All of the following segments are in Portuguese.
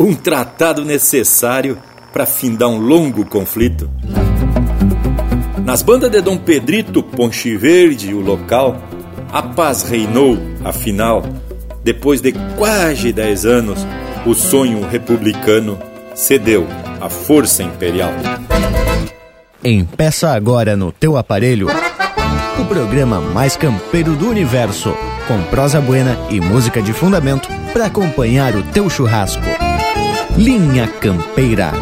um tratado necessário para findar um longo conflito. Nas bandas de Dom Pedrito, Ponche Verde o local, a paz reinou, afinal, depois de quase dez anos, o sonho republicano cedeu à força imperial. Empeça agora no teu aparelho o programa mais campeiro do universo, com prosa buena e música de fundamento para acompanhar o teu churrasco. Linha Campeira.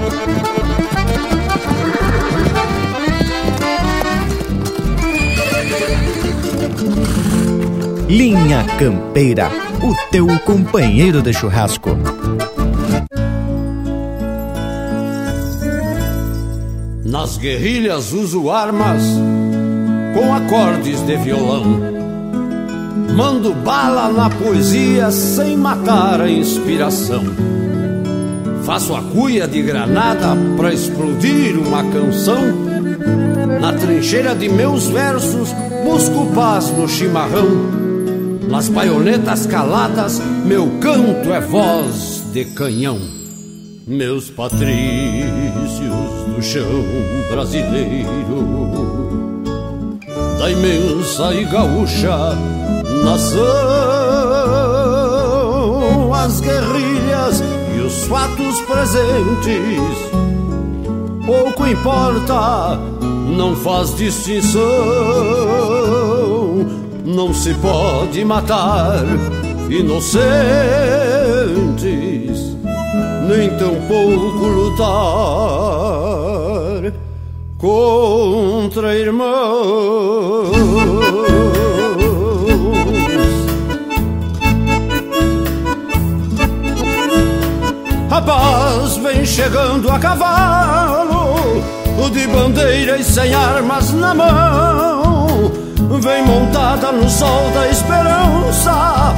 Linha Campeira, o teu companheiro de churrasco. Nas guerrilhas uso armas com acordes de violão. Mando bala na poesia sem matar a inspiração. Faço a cuia de granada pra explodir uma canção. Na trincheira de meus versos busco paz no chimarrão. Nas baionetas caladas, meu canto é voz de canhão. Meus patrícios do chão brasileiro, da imensa e gaúcha nação, as guerrilhas os fatos presentes, pouco importa, não faz distinção não se pode matar inocentes, nem tampouco lutar contra irmãos. Vem chegando a cavalo, de bandeiras sem armas na mão vem montada no sol da esperança,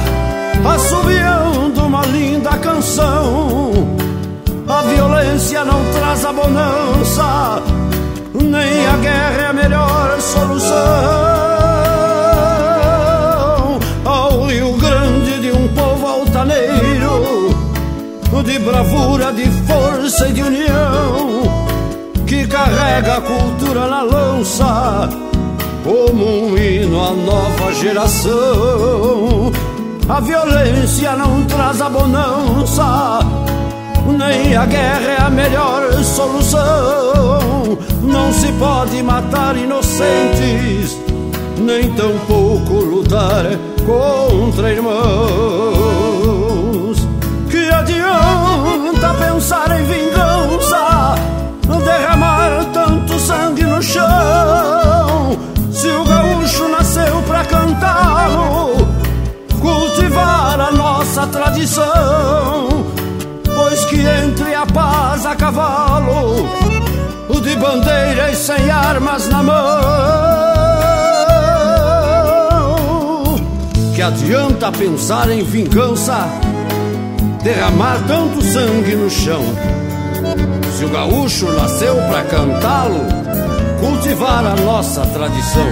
assobiando uma linda canção. A violência não traz a bonança, nem a guerra é a melhor solução. De bravura, de força e de união, que carrega a cultura na lança como um hino à nova geração. A violência não traz a bonança, nem a guerra é a melhor solução. Não se pode matar inocentes, nem tampouco lutar contra irmãos. Adianta pensar em vingança, derramar tanto sangue no chão? Se o gaúcho nasceu pra cantá-lo, cultivar a nossa tradição, pois que entre a paz a cavalo, o de bandeiras sem armas na mão. Que adianta pensar em vingança, derramar tanto sangue no chão? Se o gaúcho nasceu pra cantá-lo, cultivar a nossa tradição.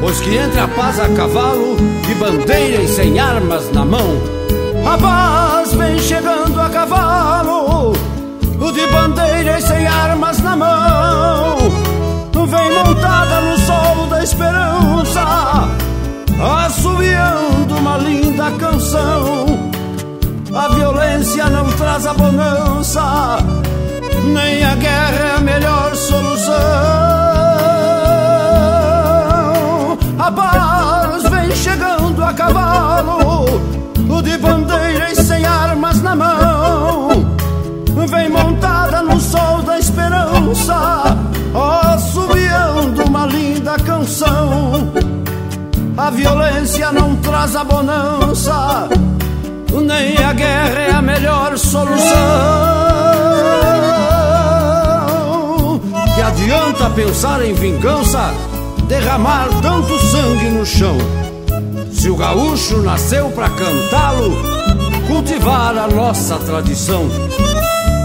Pois que entre a paz a cavalo e bandeiras sem armas na mão, a paz vem chegando a cavalo, de bandeiras sem armas na mão, vem montada no sol da esperança, assobiando uma linda canção. A violência não traz a bonança, nem a guerra é a melhor solução. A paz vem chegando a cavalo, o de bandeiras sem armas na mão. Vem montada no sol da esperança, assobiando uma linda canção. A violência não traz a bonança, nem a guerra é a melhor solução. Que adianta pensar em vingança? derramar tanto sangue no chão. Se o gaúcho nasceu para cantá-lo, cultivar a nossa tradição.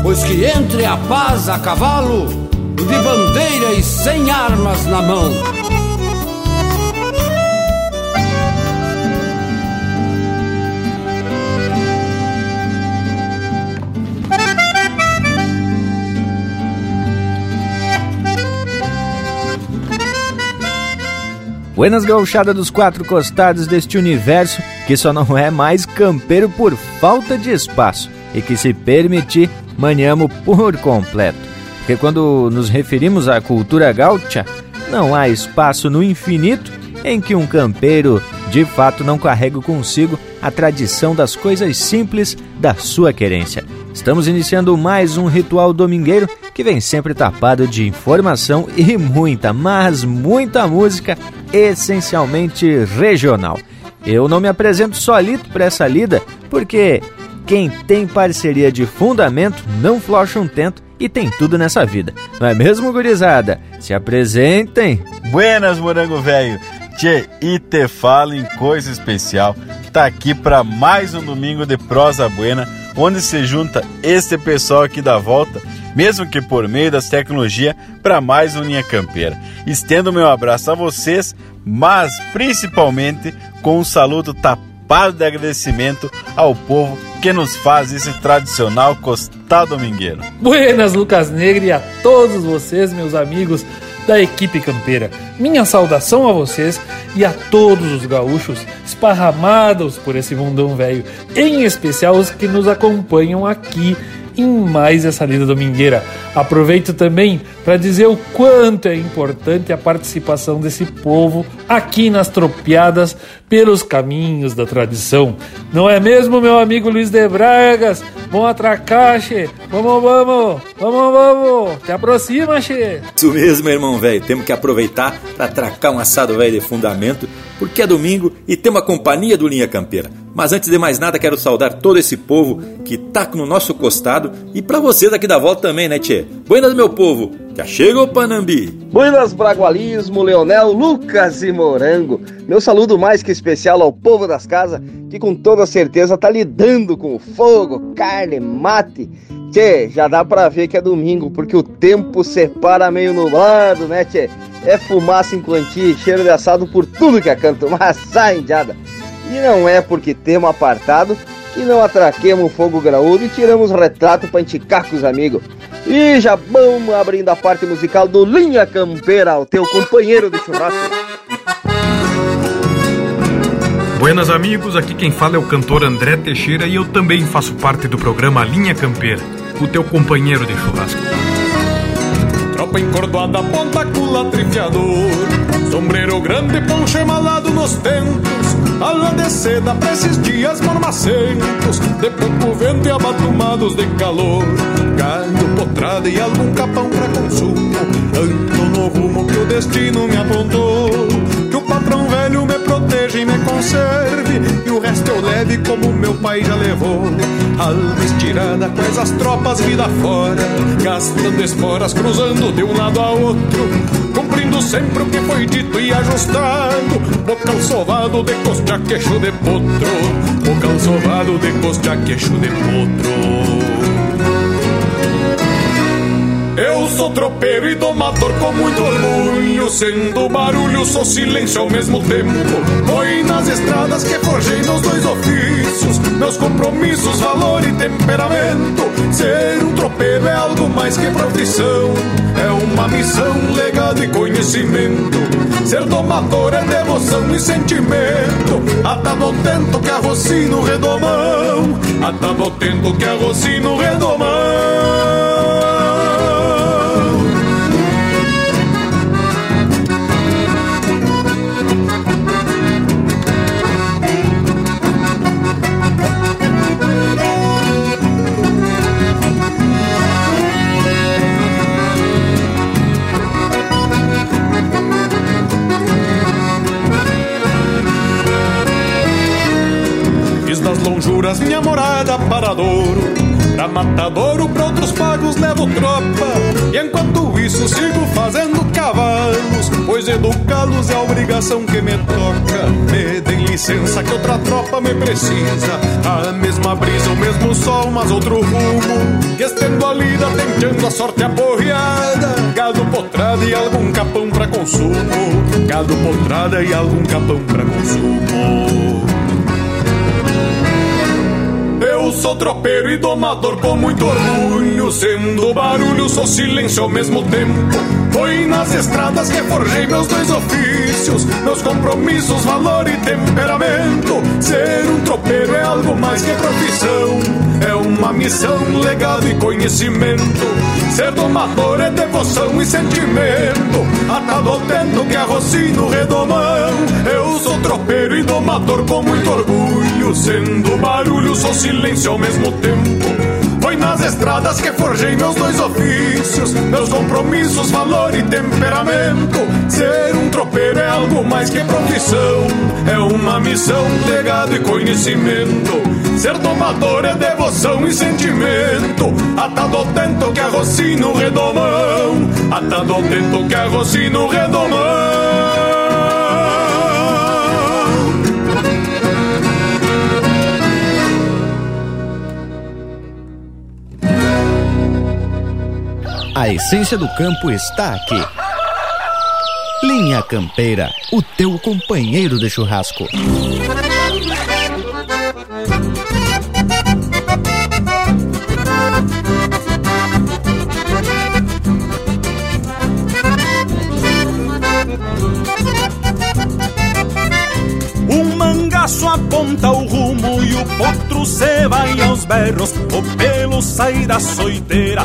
Pois que entre a paz a cavalo, de bandeira e sem armas na mão. Buenas gauchada dos quatro costados deste universo que só não é mais campeiro por falta de espaço e que, se permitir, maniamos por completo. Porque quando nos referimos à cultura gaúcha, não há espaço no infinito em que um campeiro de fato não carrega consigo a tradição das coisas simples da sua querência. Estamos iniciando mais um ritual domingueiro que vem sempre tapado de informação e muita, mas muita música, essencialmente regional. Eu não me apresento solito para essa lida, porque quem tem parceria de fundamento não flocha um tento e tem tudo nessa vida. Não é mesmo, gurizada? Se apresentem! Buenas, morango velho! Tchê, e te falo em coisa especial. Tá aqui para mais um domingo de prosa buena, onde se junta este pessoal aqui da volta, mesmo que por meio das tecnologias, para mais um Linha Campeira. Estendo meu abraço a vocês, mas principalmente com um saludo tapado de agradecimento ao povo que nos faz esse tradicional costado domingueiro. Buenas, Lucas Negre, e a todos vocês, meus amigos da equipe campeira. Minha saudação a vocês e a todos os gaúchos esparramados por esse mundão velho, em especial os que nos acompanham aqui em mais essa lida domingueira. Aproveito também para dizer o quanto é importante a participação desse povo aqui nas tropiadas pelos caminhos da tradição. Não é mesmo, meu amigo Luiz de Bragas? Vamos atracar, che. Vamos, vamos, vamos, vamos. Te aproxima, che. Isso mesmo, irmão velho. Temos que aproveitar para atracar um assado velho de fundamento, porque é domingo e tem uma companhia do Linha Campeira. Mas antes de mais nada, quero saudar todo esse povo que tá no nosso costado e para vocês aqui da volta também, né, Tchê? Buenas, meu povo! Já chega o Panambi! Buenas, Bragualismo, Leonel, Lucas e Morango. Meu saludo mais que especial ao povo das casas, que com toda certeza tá lidando com fogo, carne, mate. Tchê, já dá pra ver que é domingo, porque o tempo separa meio nublado, né, Tchê? É fumaça em quantia, cheiro de assado por tudo que é canto, mas sai indiada. E não é porque temos apartado que não atraquemos fogo graúdo e tiramos retrato para enticar com os amigos. E já vamos abrindo a parte musical do Linha Campeira, o teu companheiro de churrasco. Buenas amigos, aqui quem fala é o cantor André Teixeira e eu também faço parte do programa Linha Campeira, o teu companheiro de churrasco. Tropa encordoada, ponta culatrifiador Sombreiro grande, poncho emalado nos tentos Ala de seda pra esses dias mormacentos De pouco vento e abatumados de calor. Gado, potrada e algum capão pra consumo. Ando no rumo que o destino me apontou. Que o patrão velho me conserve E o resto eu leve como meu pai já levou. Alma estirada com essas tropas vida fora. Gastando esporas, cruzando de um lado a outro. Cumprindo sempre o que foi dito e ajustado. Bocal sovado de costa queixo de potro. Bocal sovado de costa queixo de potro eu sou tropeiro e domador com muito orgulho Sendo barulho, sou silêncio ao mesmo tempo. Foi nas estradas que forjei nos dois ofícios Meus compromissos, valor e temperamento. Ser um tropeiro é algo mais que profissão É uma missão, legado e conhecimento. Ser domador é devoção e sentimento. Atado tento que arrocino redomão Atado tento que arrocino redomão lonjuras minha morada para Douro Pra matadouro, pra outros pagos levo tropa. E enquanto isso sigo fazendo cavalos Pois educá-los é a obrigação que me toca. Me deem licença que outra tropa me precisa. A mesma brisa, o mesmo sol, mas outro rumo. Que estendo a lida, tentando a sorte aporreada. Gado potrada e algum capão pra consumo. Gado potrada e algum capão pra consumo Eu sou tropeiro e domador com muito orgulho. Sendo barulho, sou silêncio ao mesmo tempo. Foi nas estradas que forjei meus dois ofícios, meus compromissos, valor e temperamento. Ser um tropeiro é algo mais que profissão, é uma missão, legado e conhecimento. Ser domador é devoção e sentimento, atado ao tento que arroci no redomão. Eu sou tropeiro e domador com muito orgulho, sendo barulho, sou silêncio ao mesmo tempo. Foi nas estradas que forjei meus dois ofícios, meus compromissos, valor e temperamento. Ser um tropeiro é algo mais que profissão, é uma missão, legado e conhecimento. Ser tomador é devoção e sentimento, atado ao tento que arroci no redomão, atado ao tento que arroci no redomão. A essência do campo está aqui. Linha Campeira, o teu companheiro de churrasco. Um mangaço aponta o rumo e o potro se vai aos berros. O pelo sai da soiteira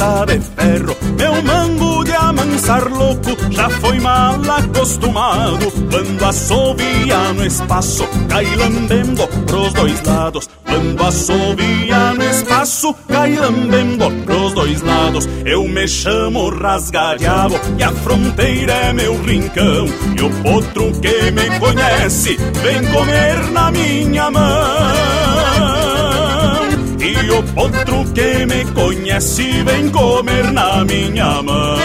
de ferro. Meu mango de amansar louco já foi mal acostumado. Quando assovia no espaço, cai lambendo pros dois lados. Quando assovia no espaço, cai lambendo pros dois lados. Eu me chamo rasgadiabo e a fronteira é meu rincão. E o potro que me conhece vem comer na minha mão. E o potro que me conhece vem comer na minha mão.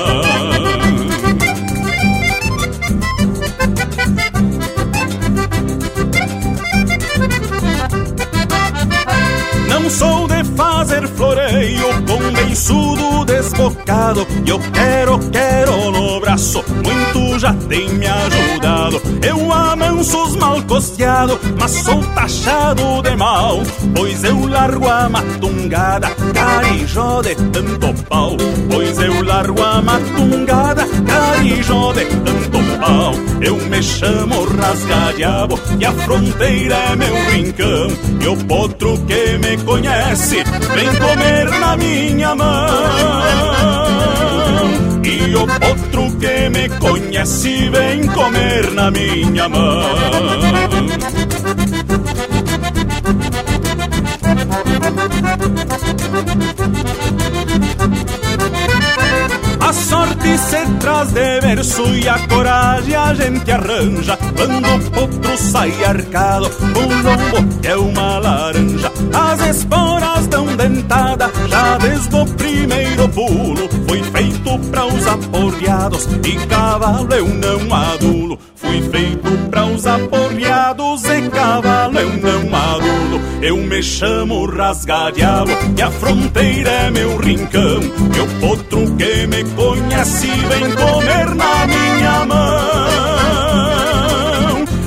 Não sou de fazer floreio com beiçudo desbocado E eu quero, quero no braço, muito já tem me ajudado. Eu amanso os mal costeado, mas sou taxado de mal. Pois eu largo a matungada, carijó de tanto pau. Pois eu largo a matungada, carijó de tanto pau. Eu me chamo rasgadiabo e a fronteira é meu rincão. E o potro que me conhece vem comer na minha mão. E o potro que me conhece vem comer na minha mão. A sorte se traz de verso e a coragem a gente arranja. Quando o potro sai arcado, o lombo é uma laranja. As esporas dão dentada, já desde o primeiro pulo aporreados e cavalo eu não adulo. Fui feito para os aporreados e cavalo eu não adulo. Eu me chamo rasgadiabo e a fronteira é meu rincão. E o potro que me conhece vem comer na minha mão.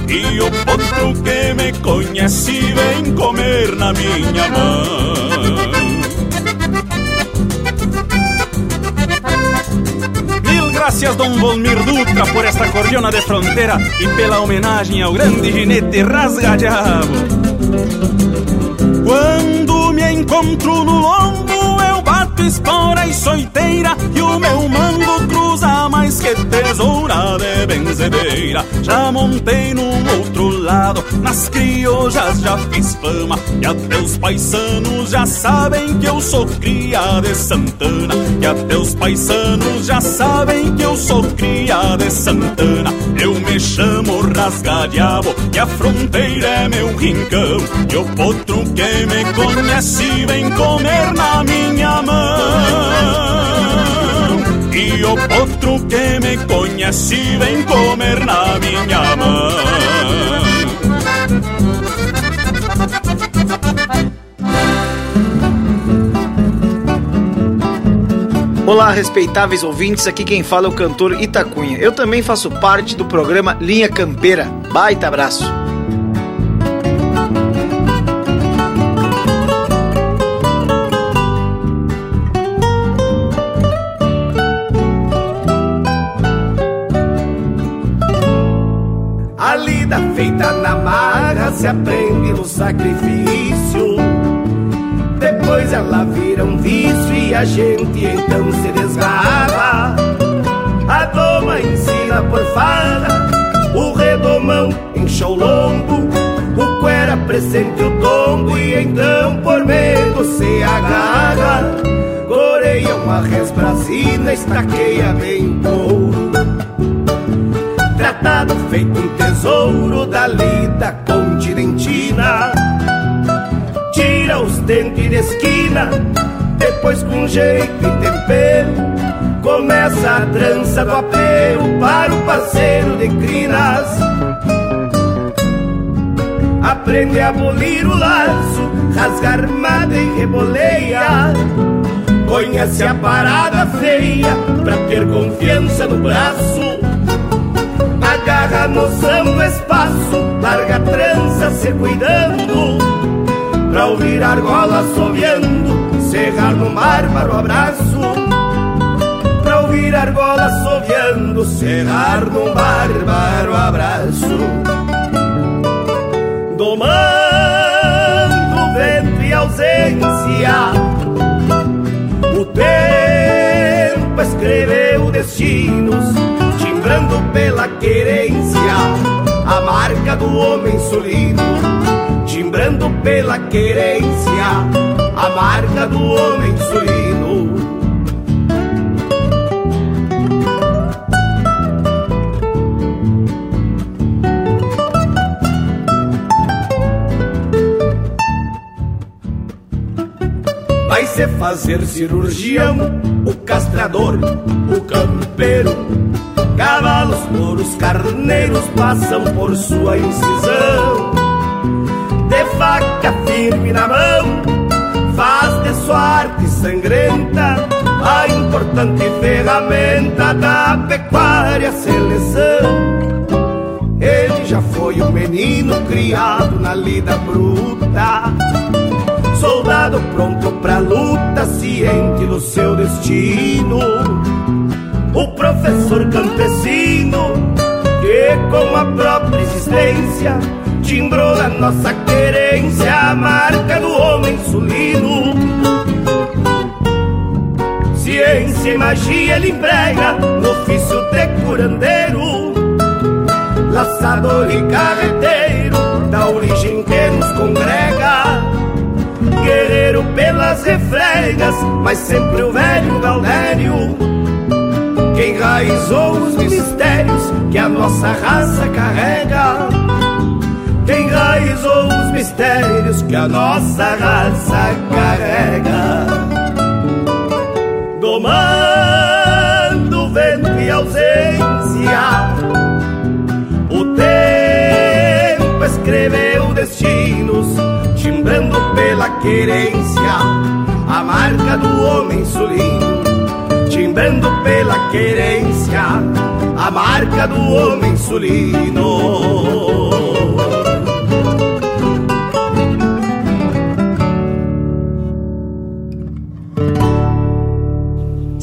E o potro que me conhece vem comer na minha mão Graças, Dom Volmir Dutra, por esta cordiona de fronteira e pela homenagem ao grande ginete rasgadiabo. Quando me encontro no lombo, eu bato espora e soiteira E o meu mango cruza mais que tesoura de benzedeira Já montei num outro lado, nas criojas já fiz fama E até os paisanos já sabem que eu sou cria de Santana. E até os paisanos já sabem que eu sou cria de Santana. Eu me chamo rasgadiabo e a fronteira é meu rincão. E o potro que me conhece vem comer na minha mão. E o potro que me conhece vem comer na minha mão Olá, respeitáveis ouvintes, aqui quem fala é o cantor Itacunha. Eu também faço parte do programa Linha Campeira. Baita abraço! A lida feita na marra se aprende no sacrifício depois ela vira um vício e a gente então se desgarra. A doma ensina por fala, o redomão enche o lombo, o cuera presente o tombo e então por medo se agarra. Coreia uma resbrasina, estaqueia bem couro. Tratado feito um tesouro da lida continentina. Tira os dentes de esquina, depois com jeito e tempero Começa a trança do apelo para o parceiro de crinas. Aprende a abolir o laço, rasga armada e reboleia. Conhece a parada feia pra ter confiança no braço. Agarra a noção do espaço, larga a trança se cuidando Pra ouvir argola assoviando, cerrar no bárbaro abraço ouvir argola assoviando, cerrar num bárbaro abraço. Domando vento e ausência, o tempo escreveu destinos, timbrando pela querência a marca do homem solino, timbrando pela querência a marca do homem solino. se fazer cirurgião, o castrador, o campeiro. Cavalos, touros, carneiros passam por sua incisão. Faca firme na mão, faz de sua arte sangrenta a importante ferramenta da pecuária seleção. Ele já foi um menino criado na lida bruta soldado pronto pra luta, ciente do seu destino. O professor campesino, que com a própria existência timbrou na nossa querência a marca do homem sulino. Ciência e magia ele emprega no ofício de curandeiro, laçador e carreteiro da origem que nos congrega guerreiro pelas refregas, mas sempre o velho Galdério que enraizou os mistérios que a nossa raça carrega. Enraizou os mistérios que a nossa raça carrega. Domando vento e ausência, o tempo escreveu destinos timbrando pela querência a marca do homem sulino, timbrando pela querência a marca do homem sulino.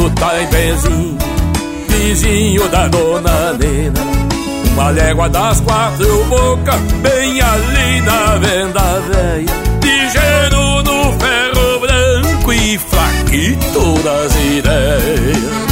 Do Taipezinho, vizinho da dona Nena. Uma légua das quatro bocas, bem ali na venda velha. Ligeiro no ferro branco e fraquito das ideias.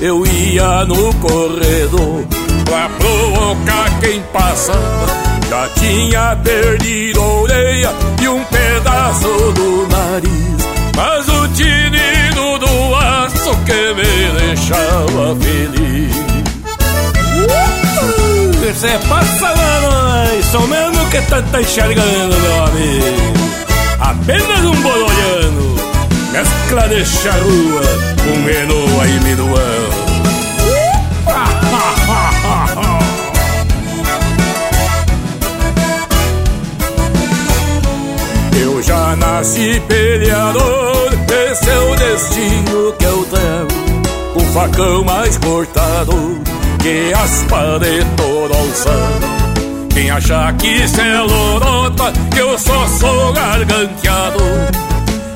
Eu ia no corredor pra provocar quem passava. Já tinha perdido a orelha e um pedaço do nariz. Mas o tinido do aço que me deixava feliz. Você passa lá, isso mesmo que tá, tá enxergando, meu amigo. Apenas um bololhano, mescla de charrua, um menu aí minuano. Eu já nasci peleador, esse é o destino que eu tenho. O facão mais cortado que aspa de alçado. Quem achar que isso é lorota, que eu só sou garganteado.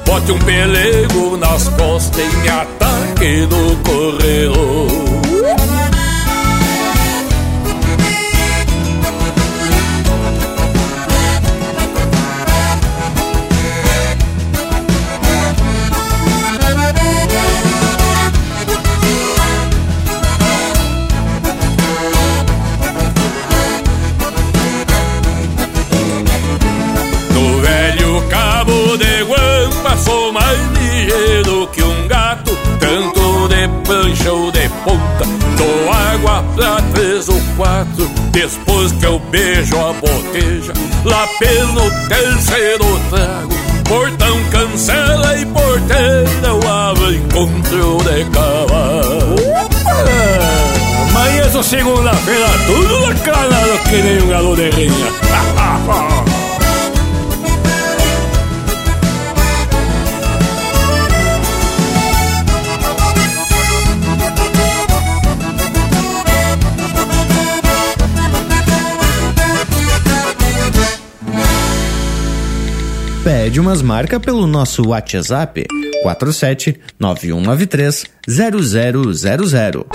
Bote um pelego nas costas e me ataque do corredor. Depois que eu beijo a boteja Lá pelo terceiro trago Portão cancela e porteira Eu abro encontro de cavalo Amanhã segunda-feira, tudo lacrado que nem um galo de rinha. Pede umas marcas pelo nosso WhatsApp 47 9193 0000.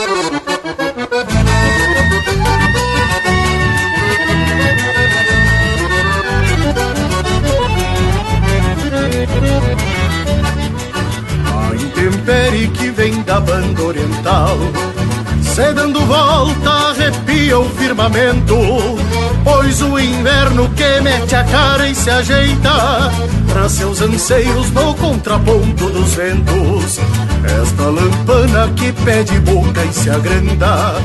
A intempérie que vem da banda oriental Cê dando volta arrepia o firmamento Pois o inverno que mete a cara e se ajeita Pra seus anseios no contraponto dos ventos. Esta lampana que pede boca e se agranda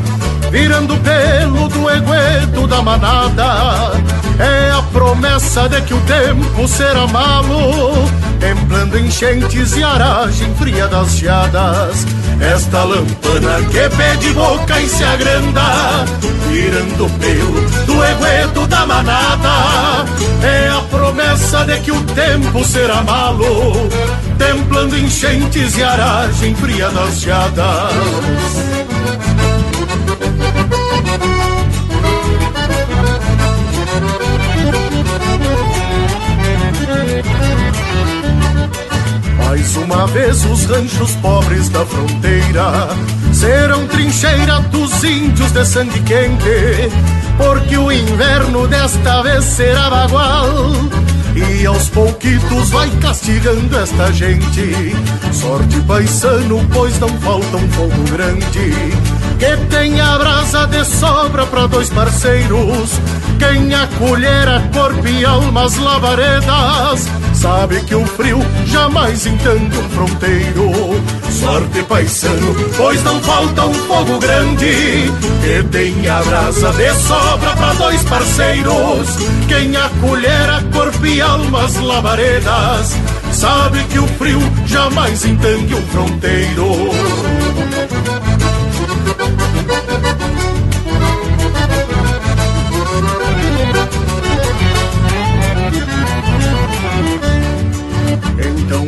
Virando pelo do egueto da manada. É a promessa de que o tempo será malo Templando enchentes e aragem fria das geadas Esta lampana que pede boca e se agranda Virando pelo do egueto da manada. É a promessa de que o tempo será malo Templando enchentes e aragem fria das geadas Mais uma vez os ranchos pobres da fronteira serão trincheira dos índios de sangue quente, porque o inverno desta vez será bagual. E aos pouquitos vai castigando esta gente. Sorte paisano, pois não falta um fogo grande. Que tenha brasa de sobra para dois parceiros. Quem acolhera corpo e almas labaredas Sabe que o frio jamais entende um fronteiro. Sorte paisano, pois não falta um fogo grande Que tenha brasa de sobra para dois parceiros. Quem acolhera corpo e almas labaredas Sabe que o frio jamais entende um fronteiro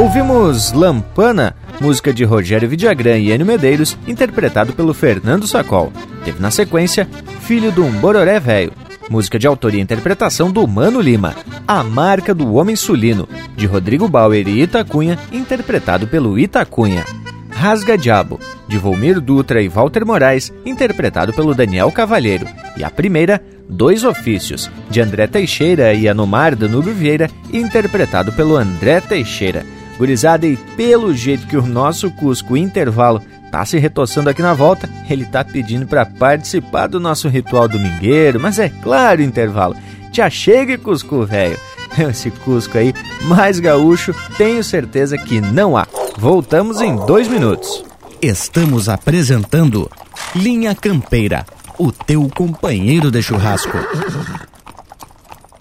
Ouvimos Lampana, música de Rogério Vidagrã e Enio Medeiros, interpretado pelo Fernando Sacol. Teve na sequência Filho do Bororé Velho, música de autoria e interpretação do Mano Lima. A Marca do Homem Sulino, de Rodrigo Bauer e Itacunha, interpretado pelo Itacunha. Rasga Diabo, de Volmir Dutra e Walter Moraes, interpretado pelo Daniel Cavalheiro. E a primeira, Dois Ofícios, de André Teixeira e Anomar Danúbio Vieira, interpretado pelo André Teixeira. Gurizada, e pelo jeito que o nosso Cusco Intervalo tá se retoçando aqui na volta, ele tá pedindo para participar do nosso ritual domingueiro, mas é claro, Intervalo, te achegue, Cusco, velho. Esse Cusco aí, mais gaúcho, tenho certeza que não há. Voltamos em dois minutos. Estamos apresentando Linha Campeira, o teu companheiro de churrasco.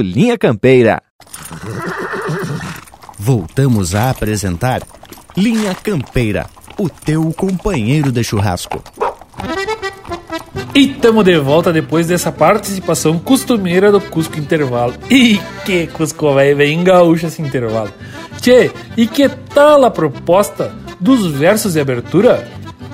Linha Campeira. Voltamos a apresentar Linha Campeira, o teu companheiro de churrasco. E estamos de volta depois dessa participação costumeira do Cusco Intervalo. E que Cusco velho, bem gaúcho esse intervalo. Tchê, e que tal a proposta dos versos de abertura?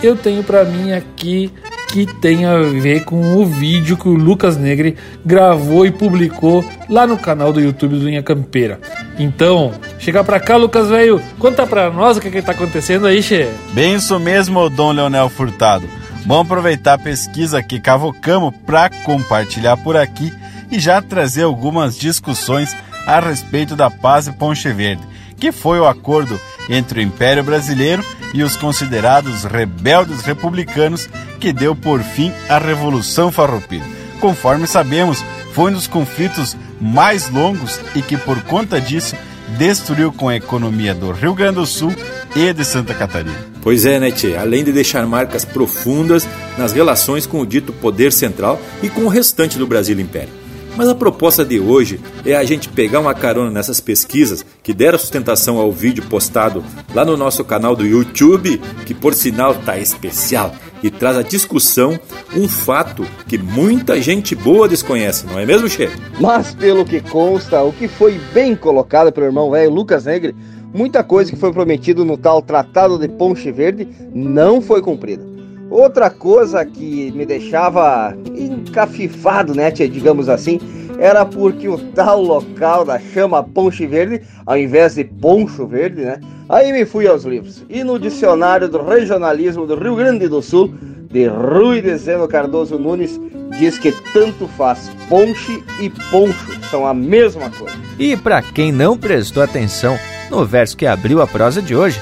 Eu tenho para mim aqui que tem a ver com o vídeo que o Lucas Negre gravou e publicou lá no canal do YouTube do Linha Campeira. Então, chega pra cá, Lucas velho, conta pra nós o que, que tá acontecendo aí, Che. Bem isso mesmo, Dom Leonel Furtado. Vamos aproveitar a pesquisa que cavocamos para compartilhar por aqui e já trazer algumas discussões a respeito da Paz e Ponche Verde, que foi o acordo entre o Império Brasileiro e os considerados rebeldes republicanos que deu por fim à Revolução Farroupilha. Conforme sabemos, foi um dos conflitos mais longos e que por conta disso destruiu com a economia do Rio Grande do Sul e de Santa Catarina. Pois é, né? Além de deixar marcas profundas nas relações com o dito poder central e com o restante do Brasil Império. Mas a proposta de hoje é a gente pegar uma carona nessas pesquisas que deram sustentação ao vídeo postado lá no nosso canal do YouTube, que por sinal tá especial e traz à discussão um fato que muita gente boa desconhece, não é mesmo, chefe? Mas pelo que consta, o que foi bem colocado pelo irmão velho Lucas Negre, muita coisa que foi prometido no tal Tratado de Ponche Verde não foi cumprida. Outra coisa que me deixava encafifado, né, tia, digamos assim, era porque o tal local da chama Ponche Verde, ao invés de Poncho Verde, né? Aí me fui aos livros. E no dicionário do regionalismo do Rio Grande do Sul, de Rui Dezeno Cardoso Nunes, diz que tanto faz ponche e poncho, são a mesma coisa. E para quem não prestou atenção no verso que abriu a prosa de hoje,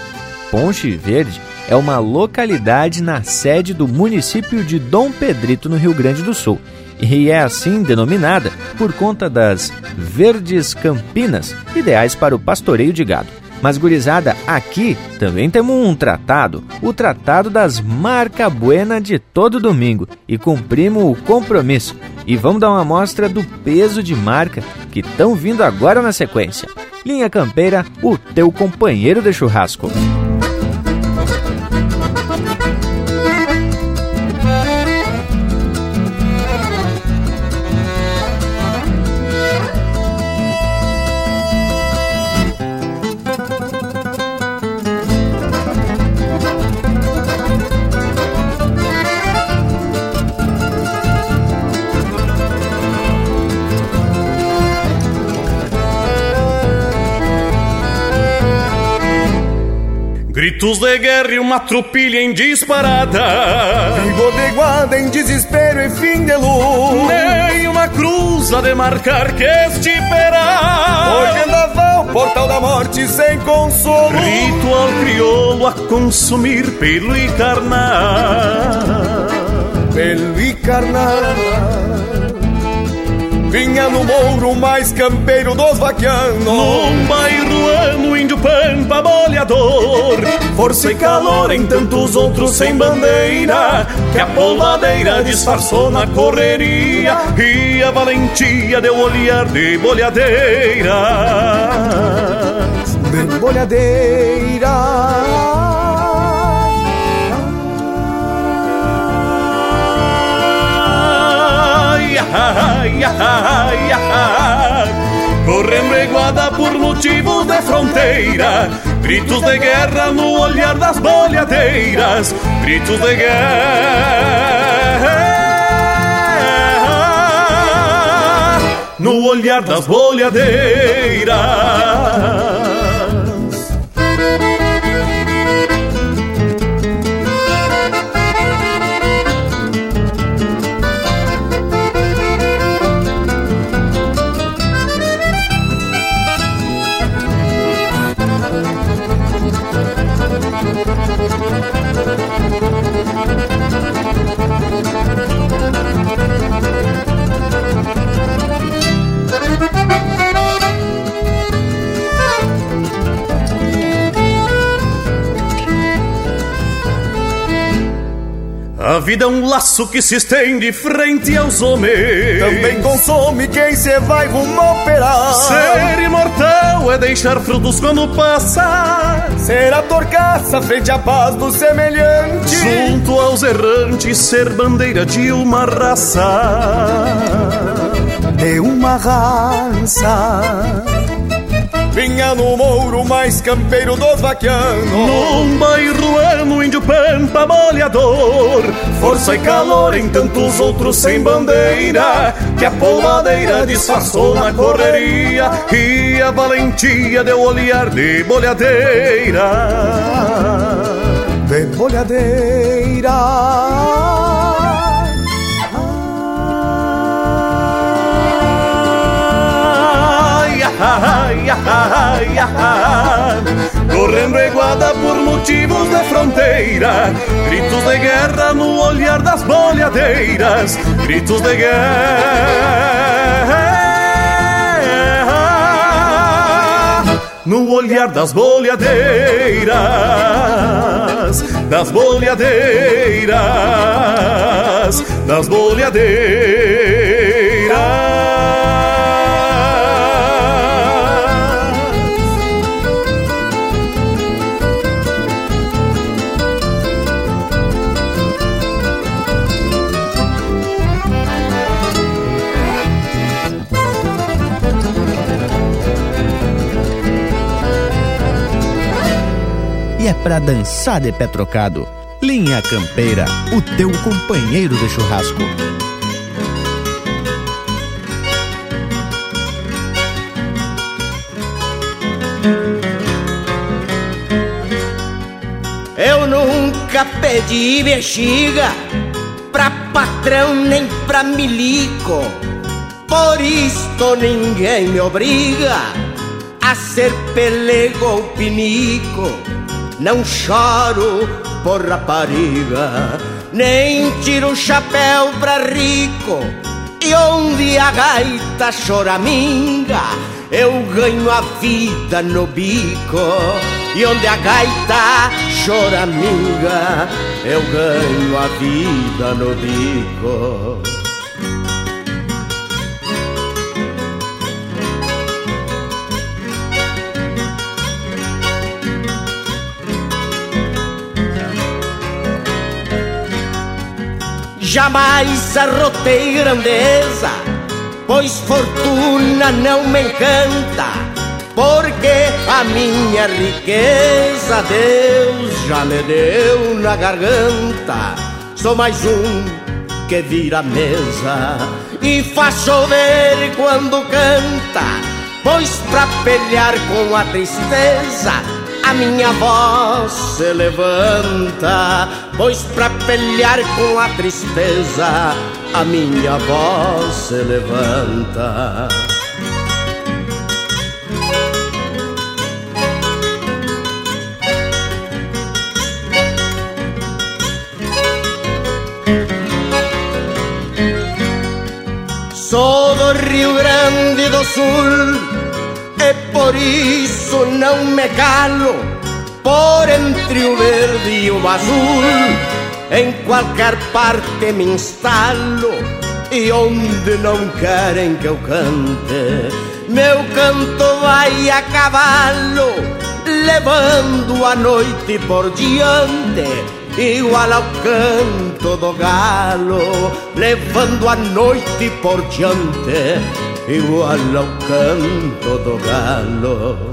Ponche Verde é uma localidade na sede do município de Dom Pedrito, no Rio Grande do Sul. E é assim denominada por conta das verdes campinas, ideais para o pastoreio de gado. Mas, gurizada, aqui também temos um tratado, o Tratado das Marca Buena de todo domingo, e cumprimos o compromisso. E vamos dar uma amostra do peso de marca que estão vindo agora na sequência. Linha Campeira, o teu companheiro de churrasco. Gritos de guerra e uma trupilha em disparada. Engodeguada em desespero e fim de luz. Nem uma cruz a demarcar que este esperar Hoje vendaval, portal da morte sem consolo. Ritual crioulo a consumir pelo e carnal Pelo e carnal Vinha no mouro mais campeiro dos vaquianos. Num bairro ano, índio pampa boleador. Força e calor em tantos outros sem bandeira Que a polvadeira disfarçou na correria. E a valentia deu olhar de boleadeiras. De boleadeiras ai, ai, Correndo iguada por motivos de fronteira Gritos de guerra no olhar das bolhadeiras Gritos de guerra No olhar das bolhadeiras A vida é um laço que se estende frente aos homens. Também consome quem se vai rumo operar. Ser imortal é deixar frutos quando passa. Ser a torcaça frente à paz do semelhante. Junto aos errantes, ser bandeira de uma raça. De uma raça. Vinha no mouro mais campeiro dos vaquianos. Num bairro ano, índio pampa molhador Força e calor em tantos outros sem bandeira Que a polvadeira disfarçou na correria. E a valentia deu olhar de bolhadeira. De bolhadeira Correndo iguada por motivos de fronteira Gritos de guerra no olhar das bolhadeiras Gritos de guerra No olhar das bolhadeiras Das bolhadeiras Das bolhadeiras pra dançar de pé trocado. Linha Campeira, o teu companheiro de churrasco. Eu nunca pedi bexiga pra patrão nem pra milico. Por isto ninguém me obriga a ser pelego ou pinico não choro por rapariga, nem tiro o chapéu pra rico. E onde a gaita choraminga, eu ganho a vida no bico. E onde a gaita choraminga, eu ganho a vida no bico. Jamais arrotei grandeza, pois fortuna não me encanta, porque a minha riqueza Deus já me deu na garganta. Sou mais um que vira mesa e faz chover quando canta, pois pra pelear com a tristeza a minha voz se levanta, pois pra pelear com a tristeza, a minha voz se levanta. Sou do Rio Grande do Sul e por isso não me calo por entre o verde e o azul. Em qualquer parte me instalo e onde não querem que eu cante, meu canto vai a cavalo, levando a noite por diante igual ao canto do galo, levando a noite por diante, igual ao canto do galo.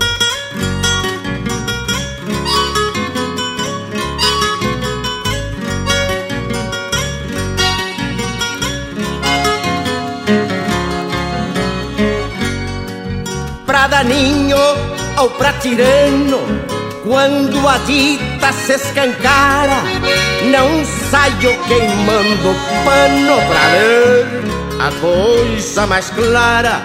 Pra daninho ou pra tirano, quando a dita se escancara, não saio queimando pano pra ver a coisa mais clara.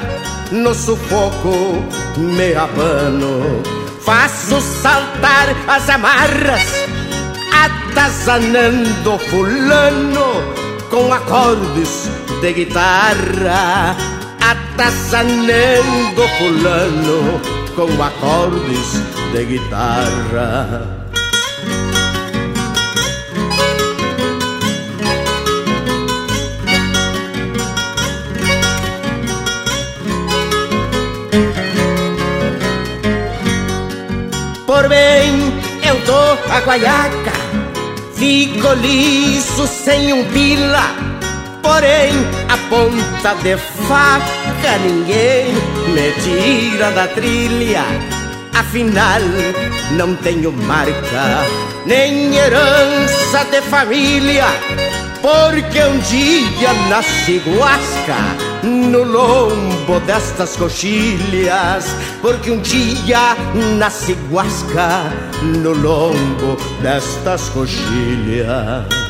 No sufoco me abano, faço saltar as amarras, atazanando fulano com acordes de guitarra, atazanando fulano com acordes de guitarra. Por bem, eu dou a guaiaca, fico liso sem um pila. Porém, a ponta de faca ninguém me tira da trilha. Afinal, não tenho marca, nem herança de família. Porque um dia nasci guasca no lombo destas coxilhas, porque um dia nasci guasca no lombo destas coxilhas.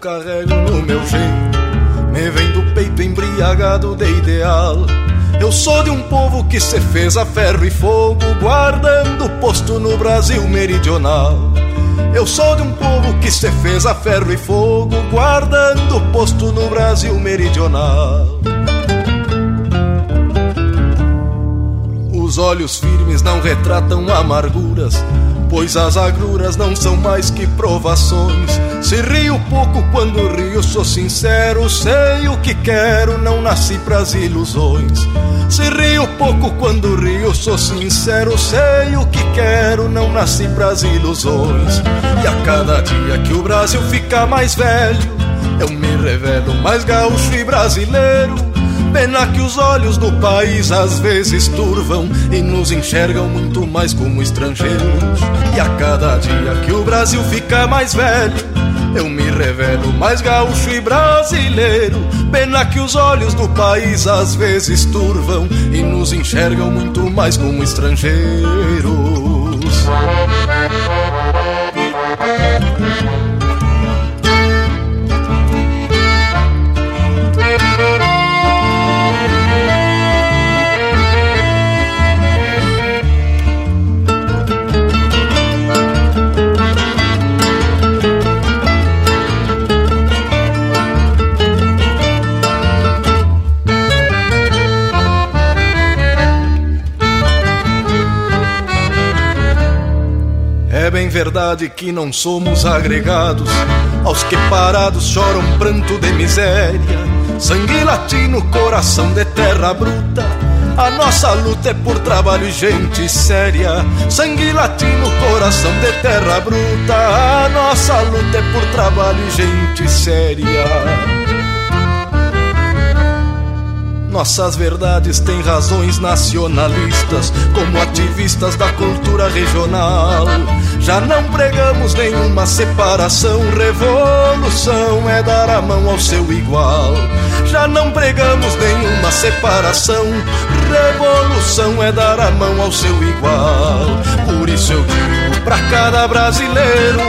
Carrego no meu jeito me vem do peito embriagado de ideal. Eu sou de um povo que se fez a ferro e fogo, guardando posto no Brasil meridional. Eu sou de um povo que se fez a ferro e fogo, guardando posto no Brasil meridional. Os olhos firmes não retratam amarguras, pois as agruras não são mais que provações. Se rio pouco quando rio, sou sincero, sei o que quero, não nasci pras ilusões. Se rio pouco quando rio, sou sincero, sei o que quero, não nasci pras ilusões. E a cada dia que o Brasil fica mais velho, eu me revelo mais gaúcho e brasileiro. Pena que os olhos do país às vezes turvam e nos enxergam muito mais como estrangeiros. E a cada dia que o Brasil fica mais velho, eu me revelo mais gaúcho e brasileiro. Pena que os olhos do país às vezes turvam e nos enxergam muito mais como estrangeiros. Verdade que não somos agregados aos que parados choram pranto de miséria. Sangue latino, coração de terra bruta. A nossa luta é por trabalho e gente séria. Sangue latino, coração de terra bruta. A nossa luta é por trabalho e gente séria. Nossas verdades têm razões nacionalistas, como ativistas da cultura regional. Já não pregamos nenhuma separação, revolução é dar a mão ao seu igual. Já não pregamos nenhuma separação, revolução é dar a mão ao seu igual. Por isso eu digo pra cada brasileiro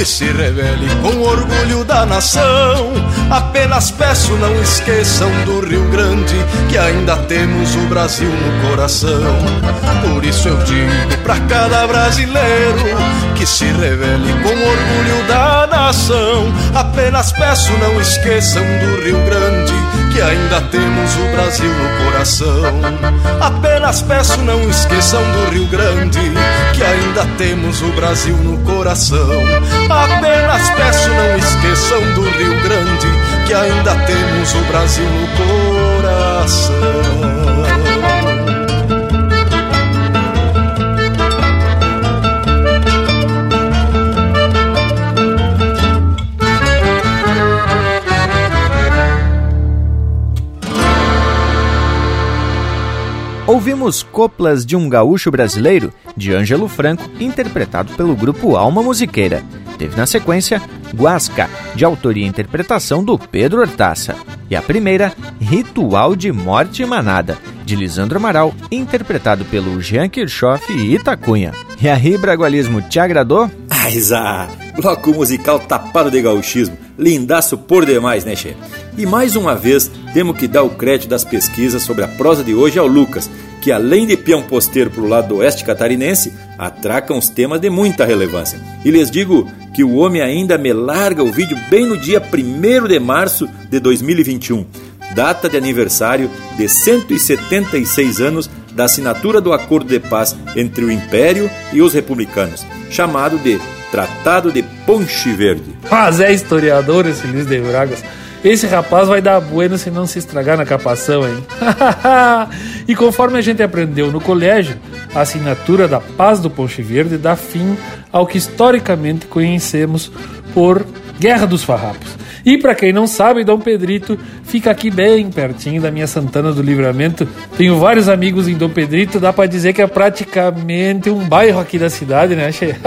que se revele com orgulho da nação. Apenas peço não esqueçam do Rio Grande, que ainda temos o Brasil no coração. Por isso eu digo pra cada brasileiro que se revele com orgulho da nação. Apenas peço não esqueçam do Rio Grande, que ainda temos o Brasil no coração. Apenas peço não esqueçam do Rio Grande, que ainda temos o Brasil no coração. Apenas peço não esqueçam do Rio Grande, que ainda temos o Brasil no coração. Ouvimos Coplas de um Gaúcho Brasileiro, de Ângelo Franco, interpretado pelo grupo Alma Musiqueira. Teve na sequência Guasca, de autoria e interpretação do Pedro Hortaça. E a primeira, Ritual de Morte e Manada, de Lisandro Amaral, interpretado pelo Jean Kirchhoff e Itacunha. E aí, Bragualismo, te agradou? Aizá, bloco musical tapado de gauchismo, lindaço por demais, né, che? E mais uma vez, temos que dar o crédito das pesquisas sobre a prosa de hoje ao Lucas, que além de peão posteiro para o lado do oeste catarinense, atraca uns temas de muita relevância. E lhes digo que o homem ainda me larga o vídeo bem no dia 1 de março de 2021, data de aniversário de 176 anos da assinatura do Acordo de Paz entre o Império e os republicanos, chamado de Tratado de Ponche Verde. Mas é historiador esse Luiz de Bragas. Esse rapaz vai dar bueno se não se estragar na capação, hein? e conforme a gente aprendeu no colégio, a assinatura da Paz do Ponche Verde dá fim ao que historicamente conhecemos por Guerra dos Farrapos. E para quem não sabe, Dom Pedrito fica aqui bem pertinho da minha Santana do Livramento. Tenho vários amigos em Dom Pedrito, dá para dizer que é praticamente um bairro aqui da cidade, né, Che?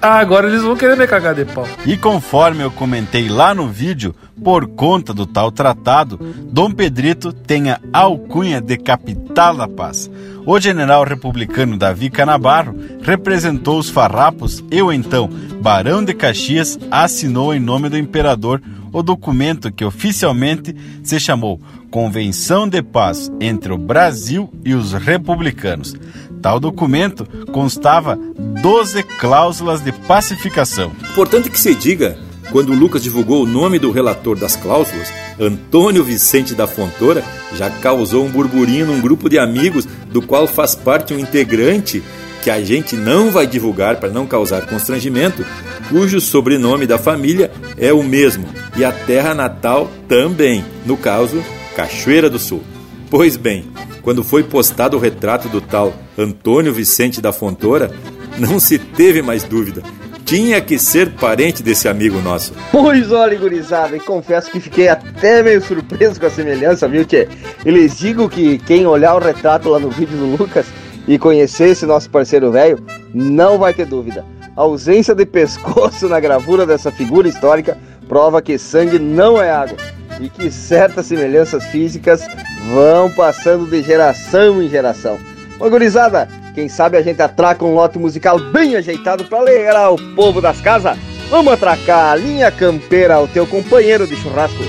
ah, agora eles vão querer me cagar de pau. E conforme eu comentei lá no vídeo, por conta do tal tratado, Dom Pedrito tem a alcunha de capital da paz. O general republicano Davi Canabarro representou os farrapos e o então Barão de Caxias assinou em nome do imperador o documento que oficialmente se chamou Convenção de Paz entre o Brasil e os republicanos. Tal documento constava 12 cláusulas de pacificação. Importante que se diga quando Lucas divulgou o nome do relator das cláusulas, Antônio Vicente da Fontoura já causou um burburinho num grupo de amigos do qual faz parte um integrante que a gente não vai divulgar para não causar constrangimento, cujo sobrenome da família é o mesmo e a terra natal também, no caso, Cachoeira do Sul. Pois bem, quando foi postado o retrato do tal Antônio Vicente da Fontoura, não se teve mais dúvida tinha que ser parente desse amigo nosso. Pois olha, gurizada, e confesso que fiquei até meio surpreso com a semelhança, viu, Tchê? E lhes digo que quem olhar o retrato lá no vídeo do Lucas e conhecer esse nosso parceiro velho, não vai ter dúvida. A ausência de pescoço na gravura dessa figura histórica prova que sangue não é água e que certas semelhanças físicas vão passando de geração em geração. Ô gurizada, quem sabe a gente atraca um lote musical bem ajeitado para alegrar o povo das casas? Vamos atracar a linha campeira, o teu companheiro de churrasco.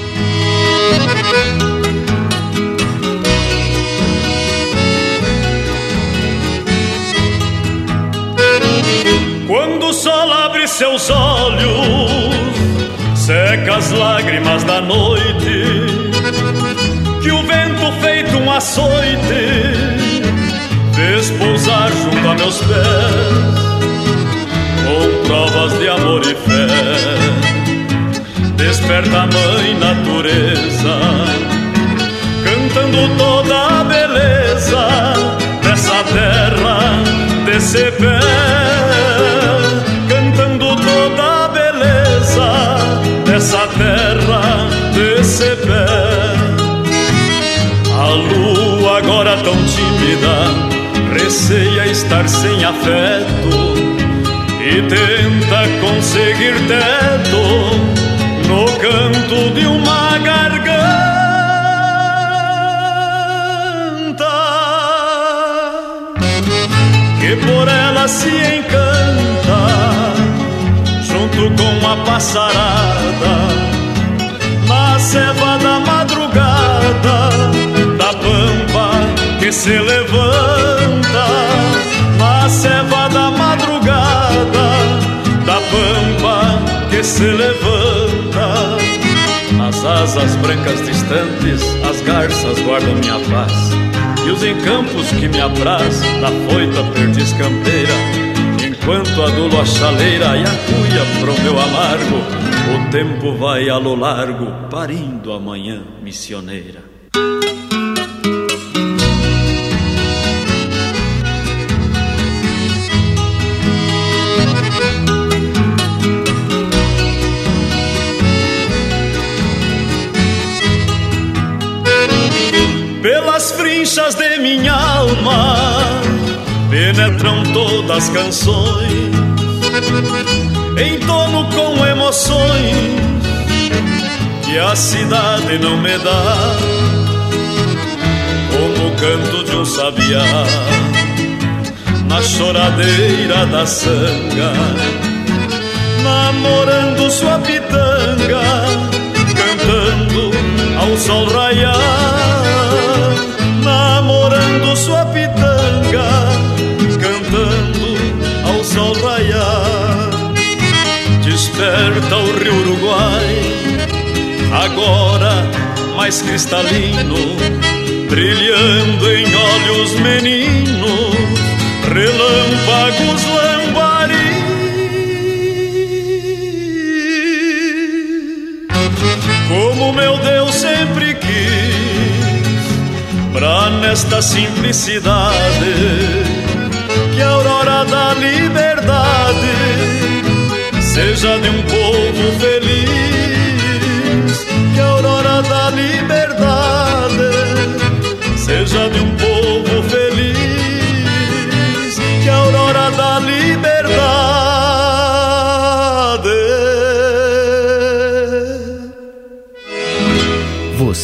Quando o sol abre seus olhos, seca as lágrimas da noite, que o vento feito um açoite fez pousar junto a meus pés com provas de amor e fé. Desperta a mãe natureza, cantando toda a beleza dessa terra, desse pé. Cantando toda a beleza dessa terra, desse pé. A lua agora tão tímida, receia estar sem afeto e tenta conseguir teto no canto de uma garganta que por ela se encanta junto com a passarada. Na ceva da madrugada da pampa que se levanta ceva da madrugada da pampa que se levanta. Nas asas brancas distantes, as garças guardam minha paz. E os encampos que me apraz, da foita perdiz campeira. Enquanto adulo a chaleira e a cuia pro meu amargo, o tempo vai a lo largo, parindo a manhã missioneira. Pelas frinchas de minha alma penetram todas as canções, entono com emoções que a cidade não me dá, como o canto de um sabiá na choradeira da sanga, namorando sua pitanga, cantando ao sol raiar namorando sua pitanga, cantando ao sol raiar. Desperta o rio Uruguai, agora mais cristalino, brilhando em olhos meninos, relâmpagos lambari. Como meu Deus sempre pra nesta simplicidade que a aurora da liberdade seja de um povo feliz, que a aurora da liberdade seja de um povo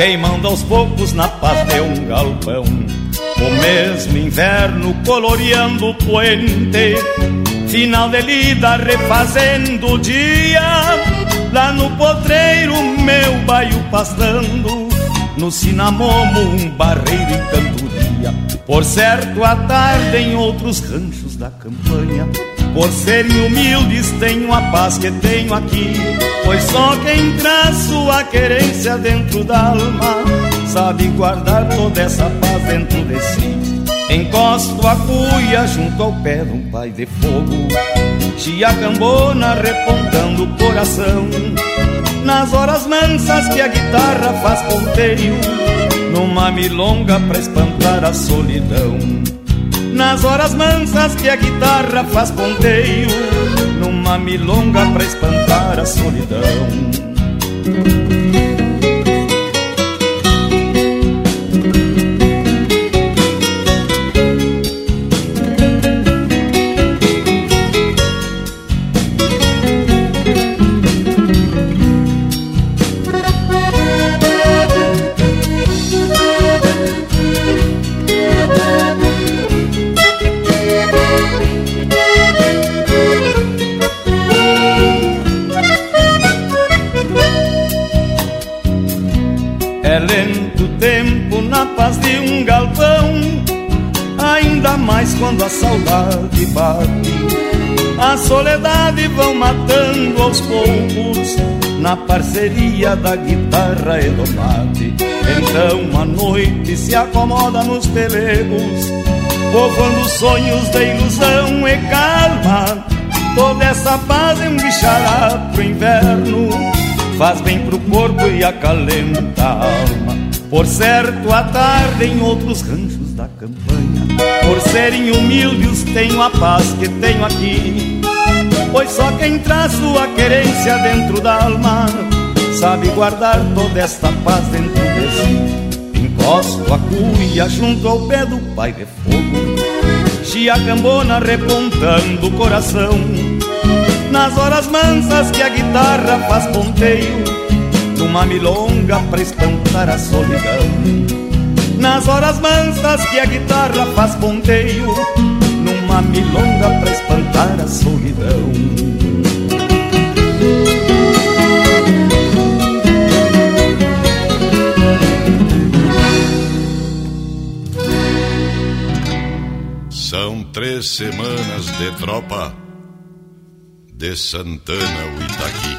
Queimando aos poucos na paz de um galpão. O mesmo inverno coloreando o puente, final de lida refazendo o dia. Lá no potreiro meu baio pastando, no cinamomo um barreiro em cantoria. Por certo, a tarde em outros ranchos da campanha. Por serem humildes, tenho a paz que tenho aqui. Pois só quem traz sua querência dentro da alma sabe guardar toda essa paz dentro de si. Encosto a cuia junto ao pé de um pai de fogo. Chiacambona repontando o coração. Nas horas mansas que a guitarra faz ponteio numa milonga pra espantar a solidão. Nas horas mansas que a guitarra faz ponteio Numa milonga pra espantar a solidão parceria da guitarra e do mate. Então a noite se acomoda nos pelegos, povoando sonhos de ilusão e calma. Toda essa paz é um bichará pro inverno, faz bem pro corpo e acalenta a alma. Por certo, a tarde em outros ranchos da campanha por serem humildes, tenho a paz que tenho aqui. Pois só quem traz sua querência dentro da alma sabe guardar toda esta paz dentro de si. Encosto a cuia junto ao pé do pai de fogo, chiacambona repontando o coração. Nas horas mansas que a guitarra faz ponteio, numa milonga pra espantar a solidão. Nas horas mansas que a guitarra faz ponteio Numa milonga pra espantar a solidão três semanas de tropa De Santana o Itaqui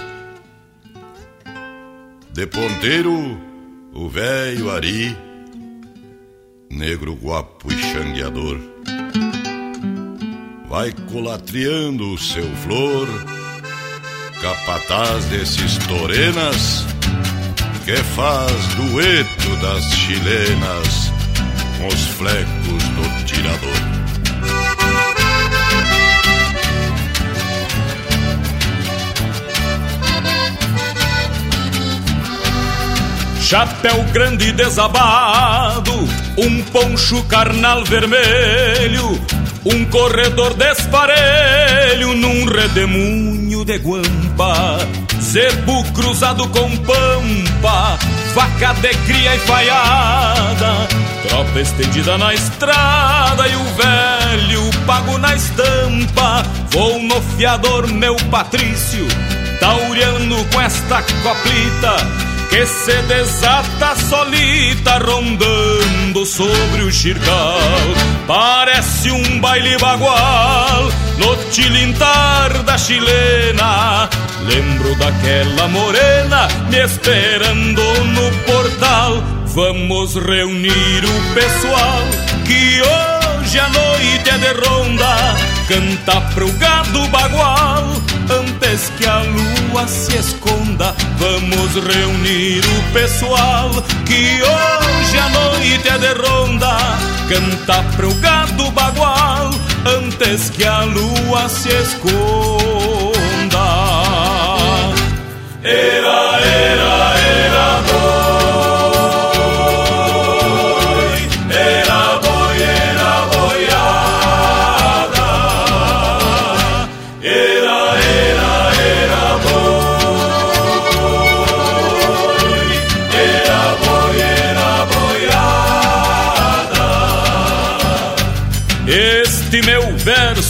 De ponteiro, o velho Ari negro guapo e xangueador. Vai colatriando o seu flor, capataz desses torenas, que faz dueto das chilenas com os flecos do tirador. Chapéu grande desabado, um poncho carnal vermelho, um corredor desparelho num redemoinho de guampa, zebu cruzado com pampa, faca de cria e falhada, tropa estendida na estrada e o velho pago na estampa, vou no fiador meu Patrício, tauriano com esta coplita que se desata solita rondando sobre o xirgal. Parece um baile bagual no tilintar da chilena. Lembro daquela morena me esperando no portal. Vamos reunir o pessoal que hoje a noite é de ronda. Canta pro gado bagual antes que a lua se esconda. Vamos reunir o pessoal que hoje a noite é de ronda. Canta pro gado bagual antes que a lua se esconda. Era, era,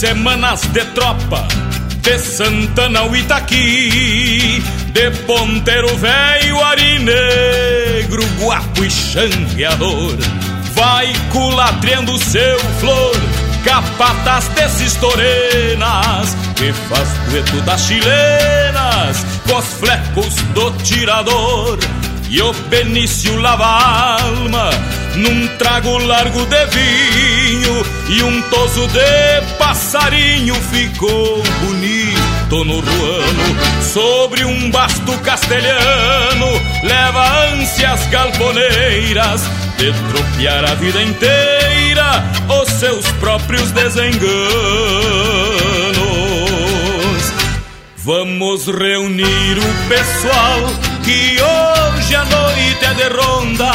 Semanas de tropa, de Santana ao Itaqui, de ponteiro velho, ari negro, guapo e xangueador. vai culatriando seu flor, capatas desses torenas, que faz dueto das chilenas, com os flecos do tirador. E o Benício lava a alma num trago largo de vinho e um toso de passarinho ficou bonito no ruano. Sobre um basto castelhano leva ânsias galponeiras de tropear a vida inteira os seus próprios desenganos. Vamos reunir o pessoal que hoje noite é de ronda,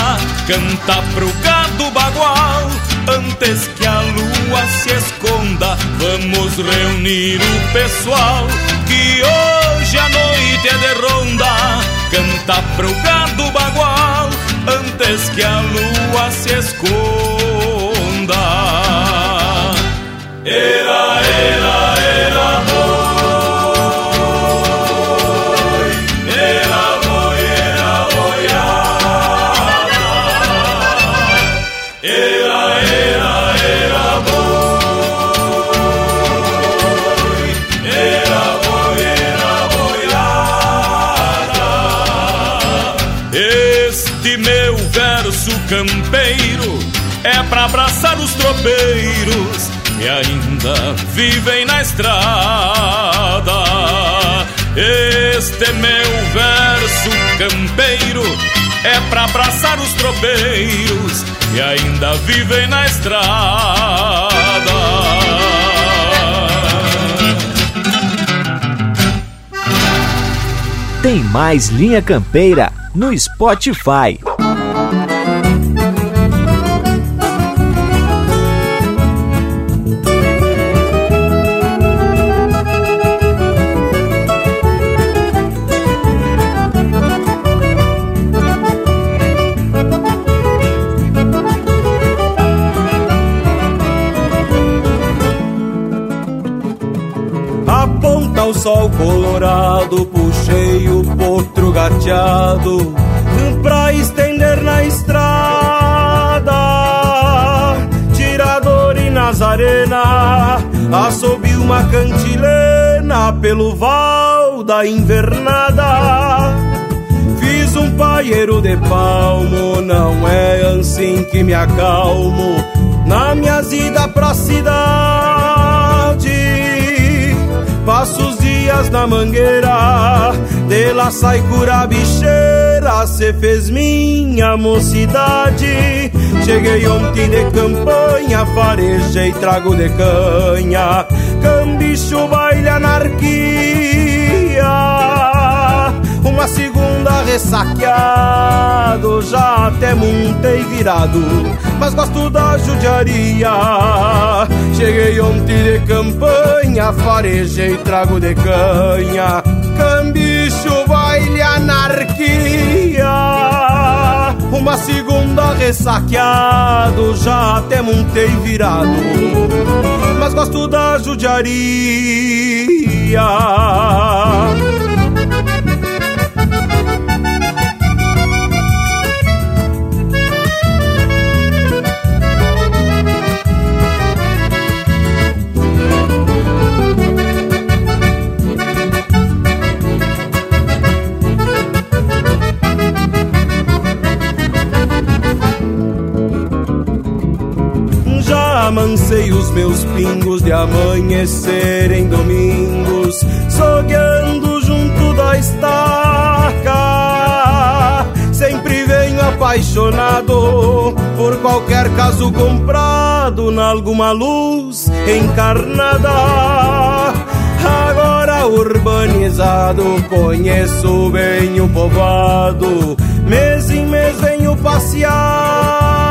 canta pro gado bagual, antes que a lua se esconda. Vamos reunir o pessoal, que hoje a noite é de ronda, canta pro gado bagual, antes que a lua se esconda. Era, era, campeiro é pra abraçar os tropeiros que ainda vivem na estrada. Este meu verso campeiro é pra abraçar os tropeiros que ainda vivem na estrada. Tem mais linha campeira no Spotify. Ao sol colorado, puxei o potro gateado pra estender na estrada. Tirador e Nazarena, assobi uma cantilena pelo val da invernada. Fiz um paieiro de palmo, não é assim que me acalmo na minha ida pra cidade. Passo os dias na mangueira, de lá sai cura bicheira, cê fez minha mocidade. Cheguei ontem de campanha, farejei trago de canha, cambicho baile anarquia. Uma segunda ressaqueado, já até montei virado, mas gosto da judiaria. Cheguei ontem de campanha, farejei trago de canha, cambicho, baile, anarquia. Uma segunda ressaqueado, já até montei virado, mas gosto da judiaria. Amancei os meus pingos de amanhecer em domingos, sogueando junto da estaca. Sempre venho apaixonado por qualquer caso comprado na alguma luz encarnada. Agora urbanizado, conheço bem o povoado, mês em mês venho passear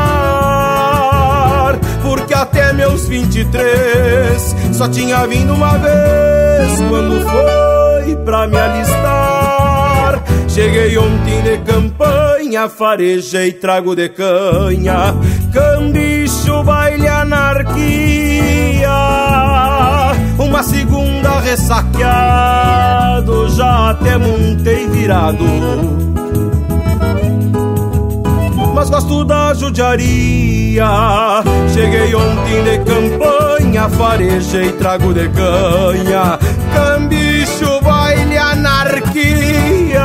até meus 23 só tinha vindo uma vez quando foi pra me alistar. Cheguei ontem de campanha, farejei trago de canha, cambicho, baile, anarquia. Uma segunda ressaqueado, já até montei virado mas gosto da judiaria. Cheguei ontem de campanha, farejei trago de canha, cambicho, baile, anarquia.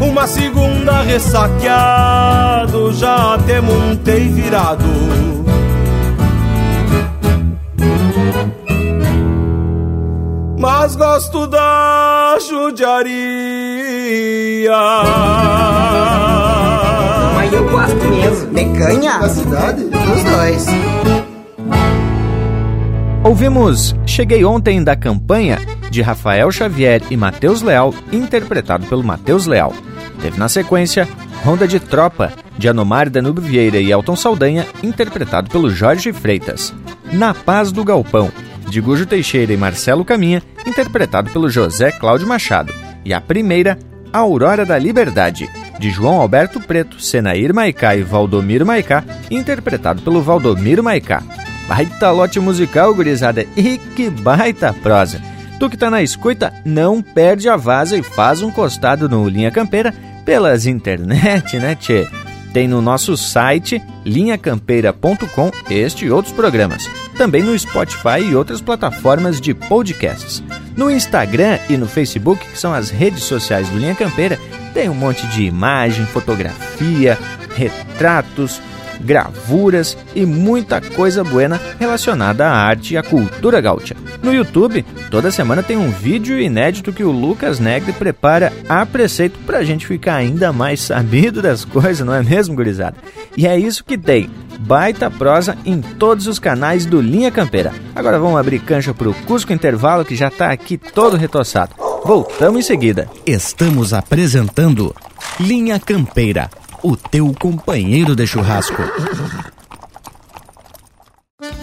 Uma segunda ressaqueado, já até montei virado. Mas gosto da judiaria gosto mesmo. Mecanha? Da cidade? Os dois. Ouvimos Cheguei Ontem da Campanha, de Rafael Xavier e Matheus Leal, interpretado pelo Matheus Leal. Teve na sequência Ronda de Tropa, de Anomar Danube Vieira e Elton Saldanha, interpretado pelo Jorge Freitas. Na Paz do Galpão, de Gujo Teixeira e Marcelo Caminha, interpretado pelo José Cláudio Machado. E a primeira, Aurora da Liberdade, de João Alberto Preto, Senair Maicá e Valdomiro Maicá, interpretado pelo Valdomiro Maicá. Baita lote musical, gurizada, e que baita prosa! Tu que tá na escuta, não perde a vaza e faz um costado no Linha Campeira pelas internet, né, tchê? Tem no nosso site linhacampeira.com este e outros programas. Também no Spotify e outras plataformas de podcasts. No Instagram e no Facebook, que são as redes sociais do Linha Campeira, tem um monte de imagem, fotografia, retratos, gravuras e muita coisa buena relacionada à arte e à cultura gaúcha. No YouTube, toda semana tem um vídeo inédito que o Lucas Negre prepara a preceito para a gente ficar ainda mais sabido das coisas, não é mesmo, gurizada? E é isso que tem. Baita prosa em todos os canais do Linha Campeira. Agora vamos abrir cancha para o Cusco Intervalo que já está aqui todo retoçado. Voltamos em seguida. Estamos apresentando Linha Campeira, o teu companheiro de churrasco.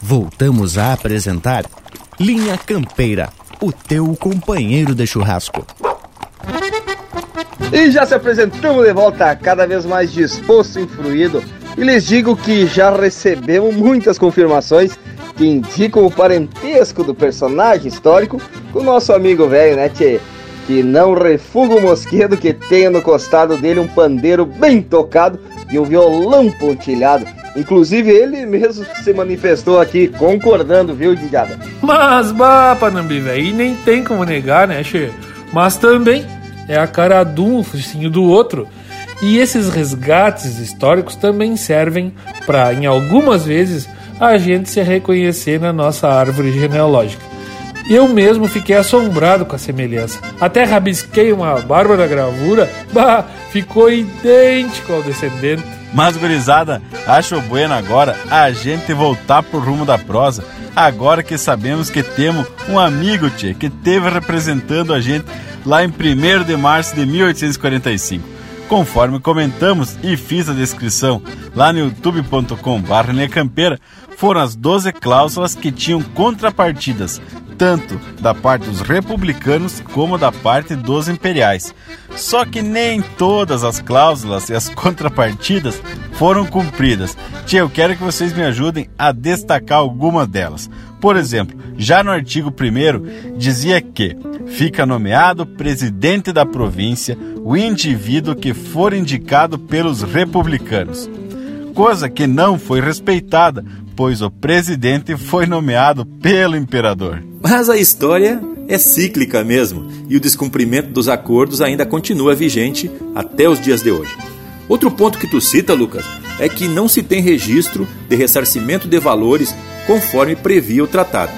Voltamos a apresentar Linha Campeira, o teu companheiro de churrasco. E já se apresentamos de volta, cada vez mais disposto e influído. E lhes digo que já recebemos muitas confirmações que indicam o parentesco do personagem histórico com o nosso amigo velho, né, tchê? Que não refuga o mosquedo que tenha no costado dele um pandeiro bem tocado e um violão pontilhado Inclusive ele mesmo se manifestou aqui concordando, viu, Didiada? Mas, bah, Panambi, velho, e nem tem como negar, né, Che? Mas também é a cara de um, o focinho do outro. E esses resgates históricos também servem para, em algumas vezes, a gente se reconhecer na nossa árvore genealógica. Eu mesmo fiquei assombrado com a semelhança. Até rabisquei uma bárbara gravura, bah, ficou idêntico ao descendente. Mas, gurizada, acho bueno agora a gente voltar pro rumo da prosa, agora que sabemos que temos um amigo, tchê, que teve representando a gente lá em 1 de março de 1845. Conforme comentamos e fiz a descrição lá no youtube.com.br Campeira, foram as 12 cláusulas que tinham contrapartidas tanto da parte dos republicanos como da parte dos imperiais. Só que nem todas as cláusulas e as contrapartidas foram cumpridas. Tia, eu quero que vocês me ajudem a destacar algumas delas. Por exemplo, já no artigo 1 dizia que fica nomeado presidente da província o indivíduo que for indicado pelos republicanos. Coisa que não foi respeitada, pois o presidente foi nomeado pelo imperador. Mas a história é cíclica mesmo, e o descumprimento dos acordos ainda continua vigente até os dias de hoje. Outro ponto que tu cita, Lucas, é que não se tem registro de ressarcimento de valores conforme previa o tratado.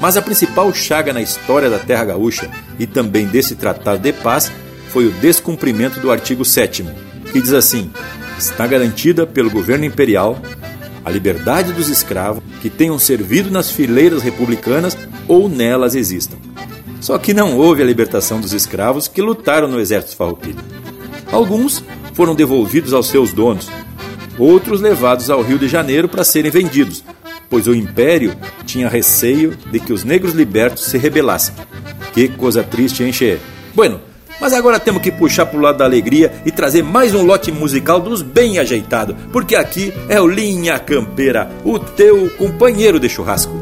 Mas a principal chaga na história da Terra Gaúcha e também desse tratado de paz foi o descumprimento do artigo 7, que diz assim: está garantida pelo governo imperial a liberdade dos escravos que tenham servido nas fileiras republicanas ou nelas existam. Só que não houve a libertação dos escravos que lutaram no exército farroupilha. Alguns foram devolvidos aos seus donos, outros levados ao Rio de Janeiro para serem vendidos, pois o Império tinha receio de que os negros libertos se rebelassem. Que coisa triste, hein, Che? Bueno, mas agora temos que puxar pro lado da alegria e trazer mais um lote musical dos bem ajeitados, porque aqui é o Linha Campeira, o teu companheiro de churrasco.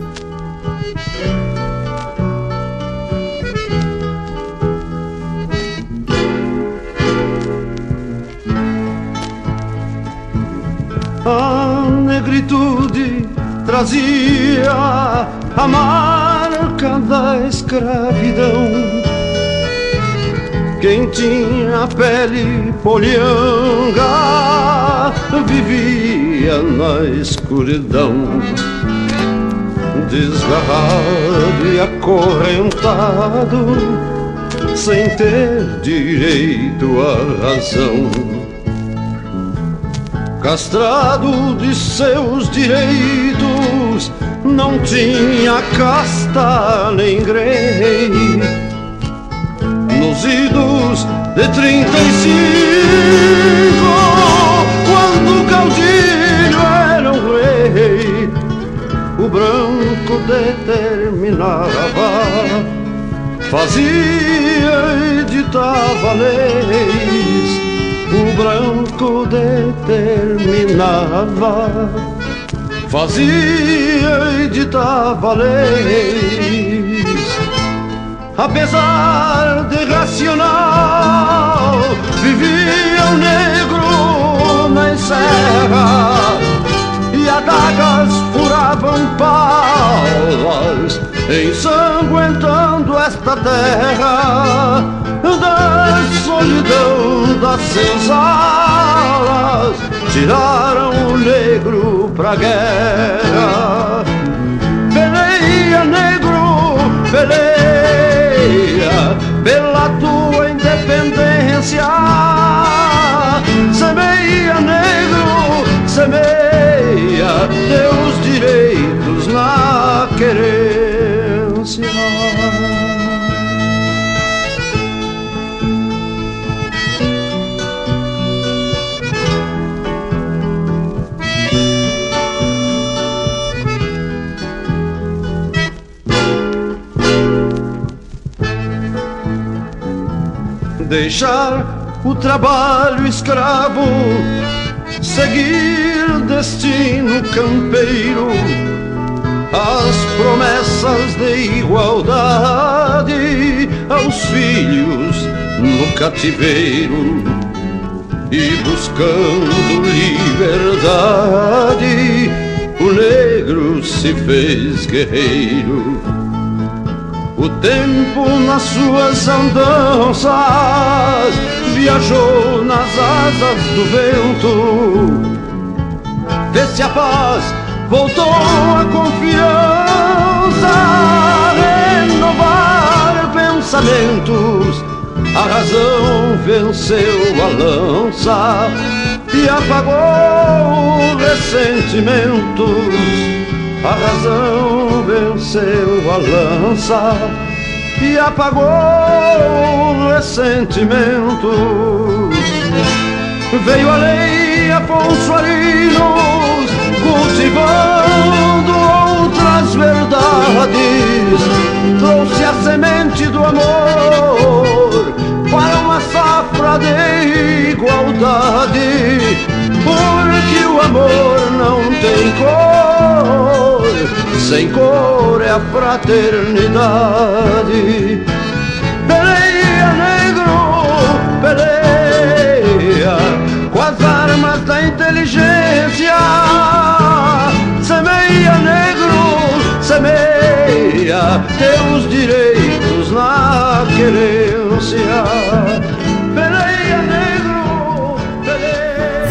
A negritude trazia a marca da escravidão quem tinha pele polhanga vivia na escuridão, desgarrado e acorrentado, sem ter direito à razão. Castrado de seus direitos, não tinha casta nem grei nos idos de 35, quando o caudilho era um rei, o branco determinava, fazia e ditava leis, o branco determinava, fazia e ditava leis apesar de racional, vivia o negro na serra e adagas furavam palas, ensanguentando esta terra da solidão das senzalas, tiraram o negro pra guerra. Peleia, negro, peleia pela tua independência. Semeia, negro, semeia teus direitos na querência. Deixar o trabalho escravo, seguir destino campeiro, as promessas de igualdade aos filhos no cativeiro e buscando liberdade, o negro se fez guerreiro o tempo nas suas andanças viajou nas asas do vento. Vê-se a paz, voltou a confiança, renovar pensamentos. A razão venceu a lança e apagou ressentimentos a razão venceu a lança e apagou ressentimentos. Veio a lei Afonso Arinos cultivando outras verdades. Trouxe a semente do amor para uma safra de igualdade. Porque o amor não tem cor sem cor é a fraternidade. Peleia, negro, peleia com as armas da inteligência. Semeia, negro, semeia teus direitos na querência.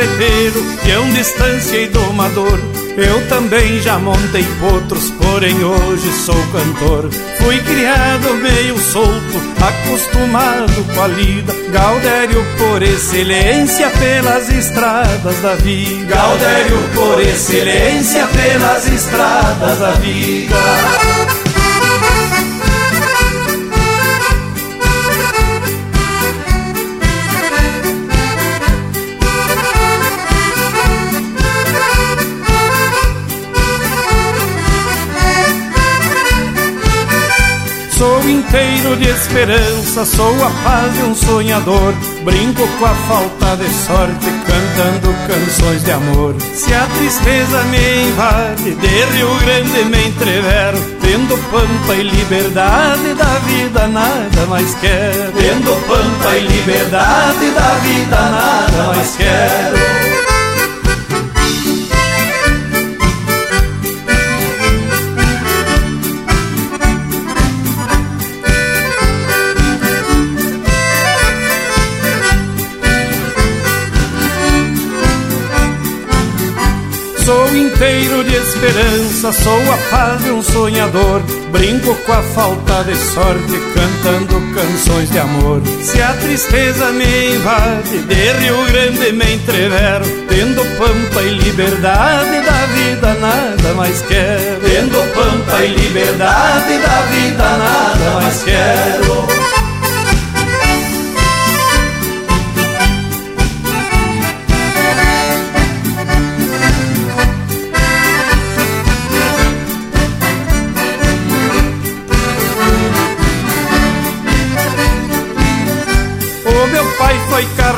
Carreteiro, peão distância e domador. Eu também já montei potros, porém hoje sou cantor. Fui criado meio solto, acostumado com a lida. Gaudério por excelência pelas estradas da vida. Gaudério por excelência pelas estradas da vida. Inteiro de esperança, sou a paz de um sonhador. Brinco com a falta de sorte, cantando canções de amor. Se a tristeza me invade, de Rio Grande me entrevero. Tendo pampa e liberdade da vida, nada mais quero. Tendo pampa e liberdade da vida, nada mais quero. Sou inteiro de esperança, sou a paz de um sonhador. Brinco com a falta de sorte, cantando canções de amor. Se a tristeza me invade, de Rio Grande me entrevero. Tendo pampa e liberdade da vida, nada mais quero. Tendo pampa e liberdade da vida, nada mais quero.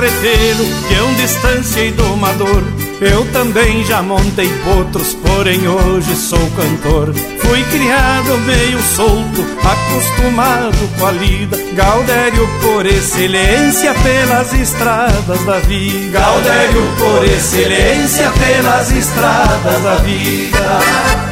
Carreteiro, peão distância e domador. Eu também já montei potros, porém hoje sou cantor. Fui criado meio solto, acostumado com a lida. Gaudério por excelência pelas estradas da vida. Gaudério por excelência pelas estradas da vida.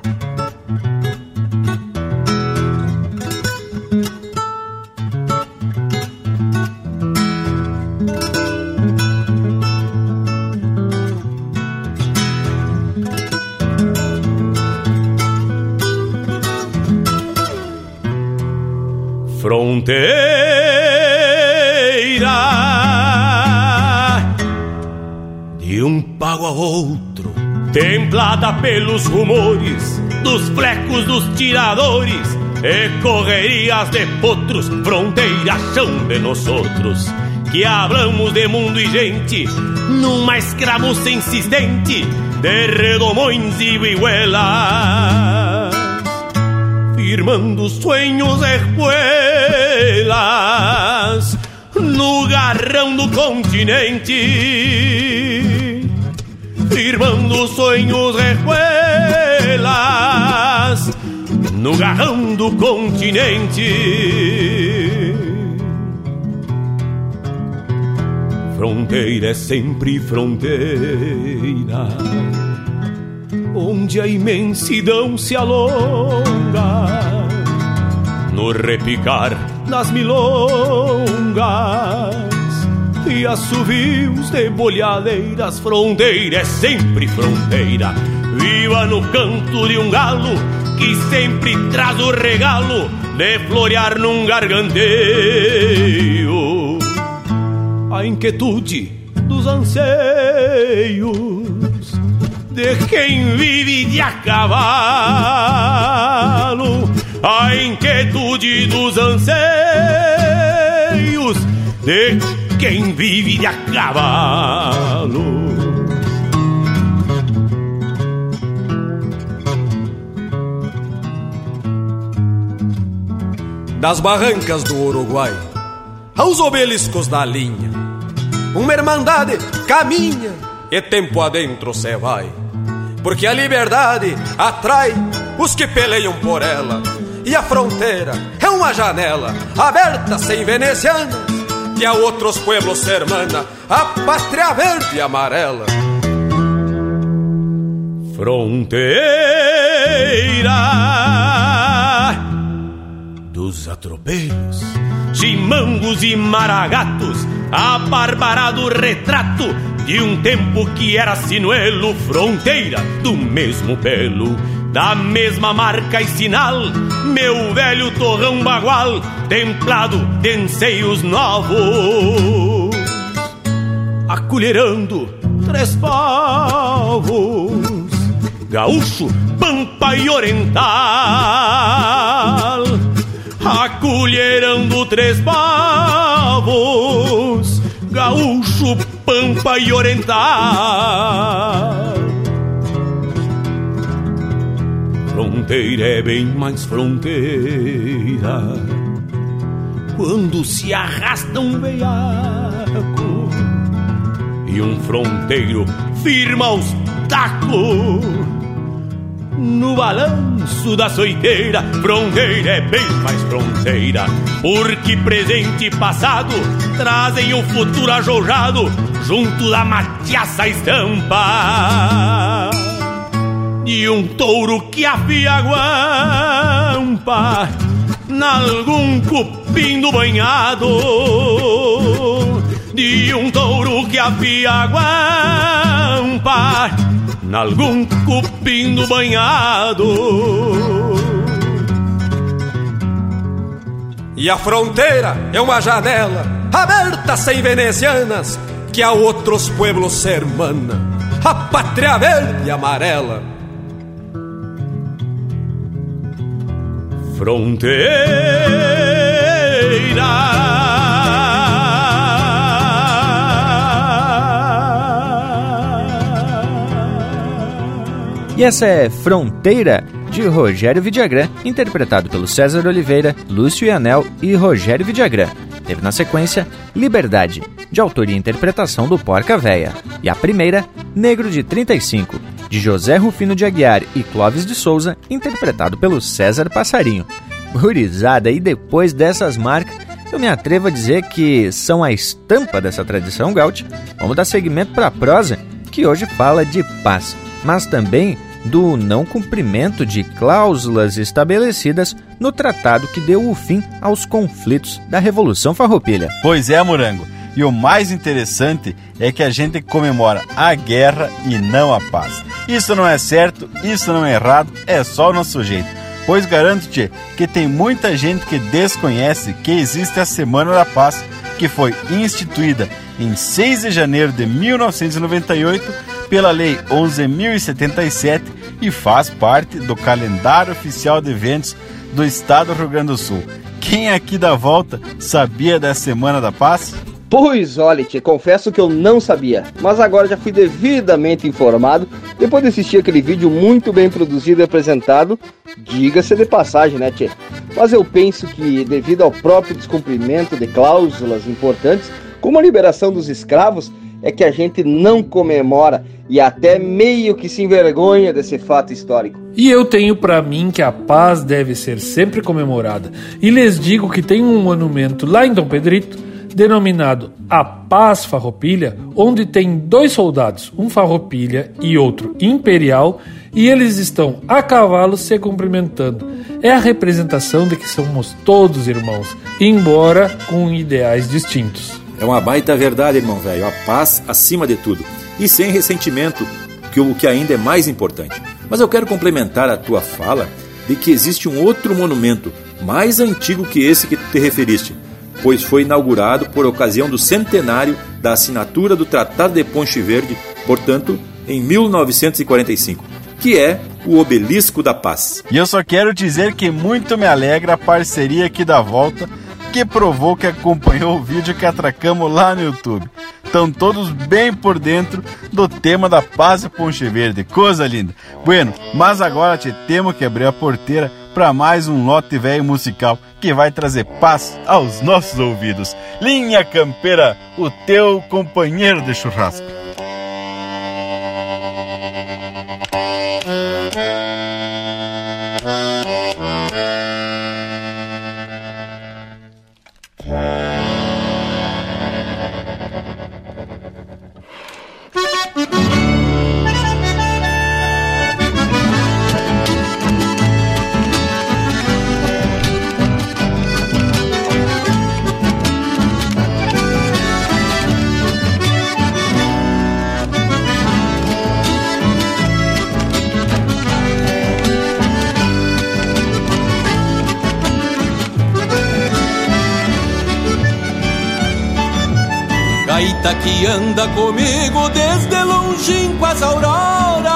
Pelos rumores dos flecos dos tiradores e correrias de potros, fronteira chão de nós outros, que hablamos de mundo e gente numa escramuça insistente de redomões e vihuelas, firmando sonhos e espuelas no garrão do continente firmando sonhos recuelas no garrão do continente. Fronteira é sempre fronteira, onde a imensidão se alonga no repicar das milongas e assovios de bolhadeiras, fronteira é sempre fronteira. Viva no canto de um galo que sempre traz o regalo de florear num garganteio. A inquietude dos anseios de quem vive de a cavalo. A inquietude dos anseios de quem vive de a cavalo. Das barrancas do Uruguai aos obeliscos da linha, uma irmandade caminha e tempo adentro cê vai. Porque a liberdade atrai os que peleiam por ela e a fronteira é uma janela aberta sem venezianas que a outros pueblos se hermana a pátria verde e amarela. Fronteira dos atropelhos, chimangos e maragatos, abarbarado retrato de um tempo que era sinuelo, fronteira do mesmo pelo da mesma marca e sinal, meu velho torrão bagual, templado de anseios novos, acolherando três povos, gaúcho, pampa e oriental, acolherando três povos, gaúcho, pampa e oriental fronteira é bem mais fronteira quando se arrasta um veiaco e um fronteiro firma os tacos no balanço da soiteira. Fronteira é bem mais fronteira, porque presente e passado trazem o futuro ajoujado junto da matiaça estampa de um touro que afia a guampa nalgum cupim do banhado de um touro que afia a guampa nalgum cupim do banhado. E a fronteira é uma janela aberta sem venezianas que a outros pueblos se hermana. A pátria verde e amarela fronteira. E essa é Fronteira de Rogério Vidagrã, interpretado pelo César Oliveira, Lúcio Ianel e Rogério Vidagrã. Teve na sequência Liberdade, de autoria e interpretação do Porca Véia. E a primeira, Negro de 35, de José Rufino de Aguiar e Clóvis de Souza, interpretado pelo César Passarinho. Gurizada, e depois dessas marcas, eu me atrevo a dizer que são a estampa dessa tradição gaúcha. Vamos dar seguimento para a prosa, que hoje fala de paz, mas também do não cumprimento de cláusulas estabelecidas no tratado que deu o fim aos conflitos da Revolução Farroupilha. Pois é, Morango. E o mais interessante é que a gente comemora a guerra e não a paz. Isso não é certo, isso não é errado, é só o nosso jeito. Pois garanto-te que tem muita gente que desconhece que existe a Semana da Paz, que foi instituída em 6 de janeiro de 1998 pela Lei 11.077 e faz parte do calendário oficial de eventos do Estado do Rio Grande do Sul. Quem aqui da volta sabia da Semana da Paz? Pois olha, te confesso que eu não sabia, mas agora já fui devidamente informado depois de assistir aquele vídeo muito bem produzido e apresentado, diga-se de passagem, né, Tchê? Mas eu penso que, devido ao próprio descumprimento de cláusulas importantes, como a liberação dos escravos, é que a gente não comemora e até meio que se envergonha desse fato histórico. E eu tenho para mim que a paz deve ser sempre comemorada. E lhes digo que tem um monumento lá em Dom Pedrito denominado A Paz Farroupilha, onde tem dois soldados, um farroupilha e outro imperial, e eles estão a cavalo se cumprimentando. É a representação de que somos todos irmãos, embora com ideais distintos. É uma baita verdade, irmão velho. A paz acima de tudo. E sem ressentimento, que o que ainda é mais importante. Mas eu quero complementar a tua fala de que existe um outro monumento mais antigo que esse que te referiste, pois foi inaugurado por ocasião do centenário da assinatura do Tratado de Ponche Verde, portanto, em 1945, que é o Obelisco da Paz. E eu só quero dizer que muito me alegra a parceria aqui da volta, que provou que acompanhou o vídeo que atracamos lá no YouTube. Estão todos bem por dentro do tema da paz e Ponche Verde, coisa linda. Bueno, mas agora te temos que abrir a porteira para mais um lote velho musical que vai trazer paz aos nossos ouvidos. Linha Campeira, o teu companheiro de churrasco. Gaita que anda comigo desde longínquo as auroras.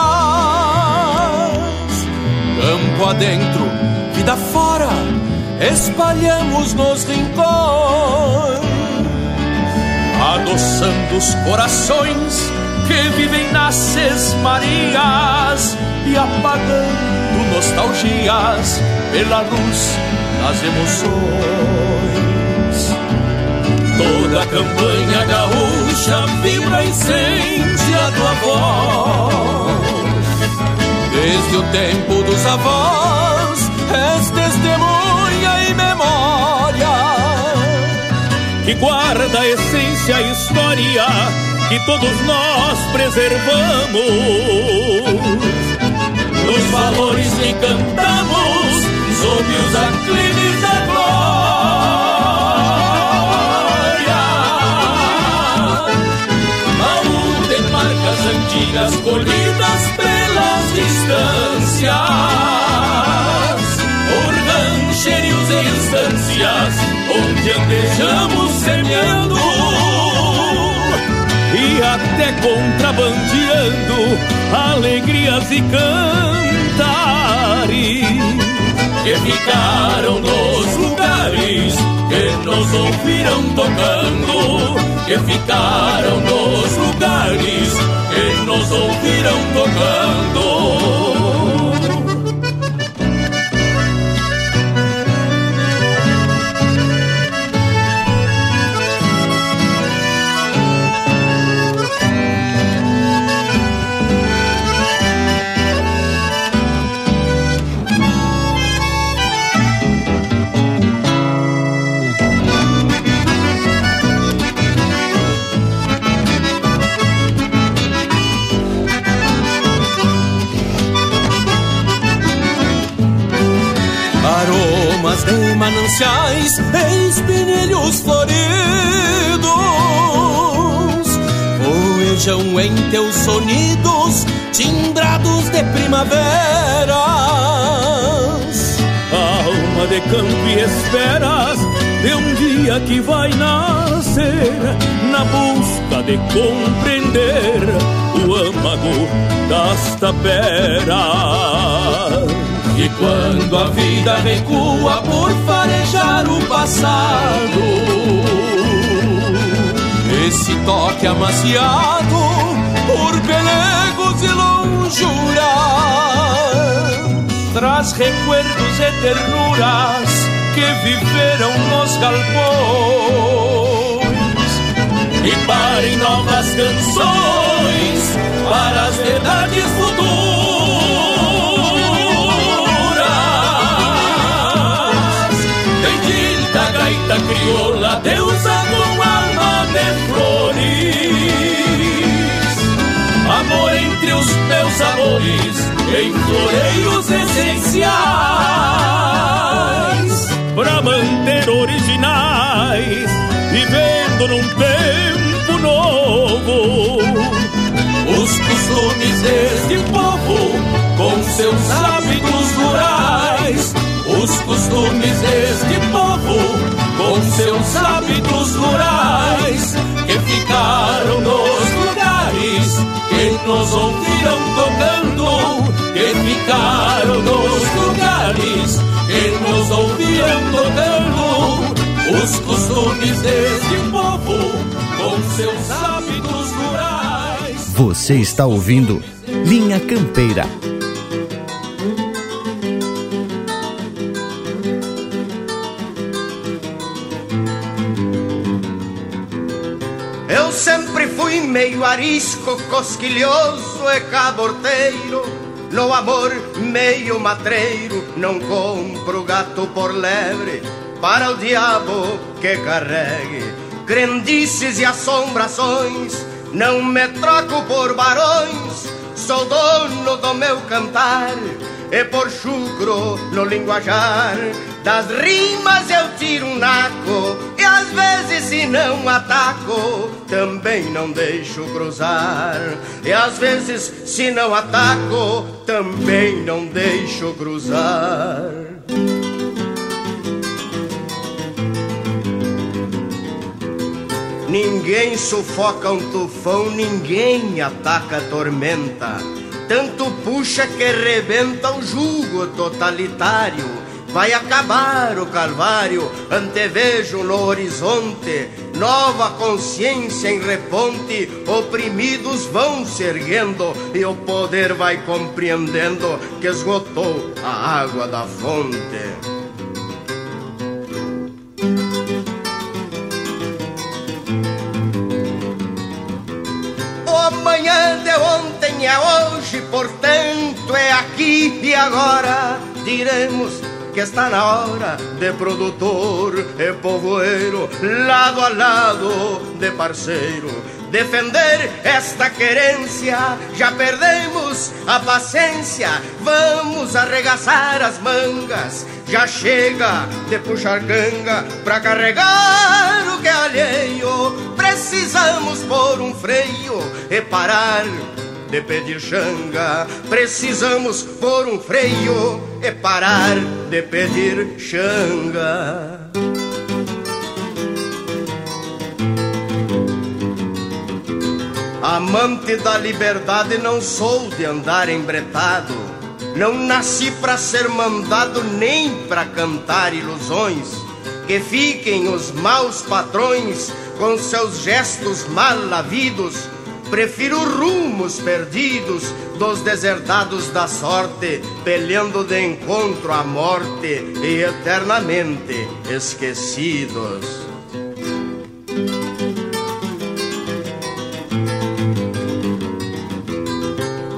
Campo adentro, vida fora, espalhamos nos rincões, adoçando os corações que vivem nas sesmarias e apagando nostalgias pela luz das emoções. Toda a campanha gaúcha vibra a essência do avó. Desde o tempo dos avós, és testemunha e memória que guarda a essência e história que todos nós preservamos. Nos valores que cantamos sob os aclives da glória. Antigas colhidas pelas distâncias, por rancherios e instâncias, onde andejamos semeando. E até contrabandeando alegrias e cantares que ficaram nos lugares que nos ouviram tocando, que ficaram nos lugares que nos ouviram tocando. Mananciais e espinilhos floridos. Voejam em teus sonidos timbrados de primaveras. Alma de campo e esperas de um dia que vai nascer Na busca de compreender o âmago das taperas e quando a vida recua por farejar o passado, esse toque amaciado por pelegos e lonjuras traz recuerdos e ternuras que viveram nos galpões e parem novas canções para as verdades futuras. Gaita crioula, deusa com alma de flores. Amor entre os meus amores, em floreios essenciais. Pra manter originais, vivendo num tempo novo. Os costumes deste povo, com seus hábitos rurais os costumes deste povo, seus hábitos rurais, que ficaram nos lugares que nos ouviram tocando, que ficaram nos lugares que nos ouviram tocando, os costumes deste povo, com seus hábitos rurais. Você está ouvindo Linha Campeira meio arisco, cosquilhoso e caborteiro. No amor, meio matreiro, não compro gato por lebre, para o diabo que carregue crendices e assombrações. Não me troco por barões, sou dono do meu cantar, e por chucro no linguajar das rimas eu tiro um naco às vezes se não ataco Também não deixo cruzar E às vezes se não ataco Também não deixo cruzar Ninguém sufoca um tufão, ninguém ataca a tormenta. Tanto puxa que rebenta o jugo totalitário. Vai acabar o calvário, antevejo no horizonte. Nova consciência em reponte, oprimidos vão se erguendo e o poder vai compreendendo que esgotou a água da fonte. amanhã de ontem é hoje, portanto é aqui e agora. Diremos que está na hora de produtor e povoeiro, lado a lado de parceiro. Defender esta querência, já perdemos a paciência, vamos arregaçar as mangas. Já chega de puxar ganga pra carregar o que é alheio. Precisamos pôr um freio e parar de pedir xanga. Precisamos pôr um freio e parar de pedir xanga. Amante da liberdade, não sou de andar embretado. Não nasci para ser mandado nem para cantar ilusões. Que fiquem os maus patrões com seus gestos mal havidos. Prefiro rumos perdidos dos deserdados da sorte, peleando de encontro à morte e eternamente esquecidos.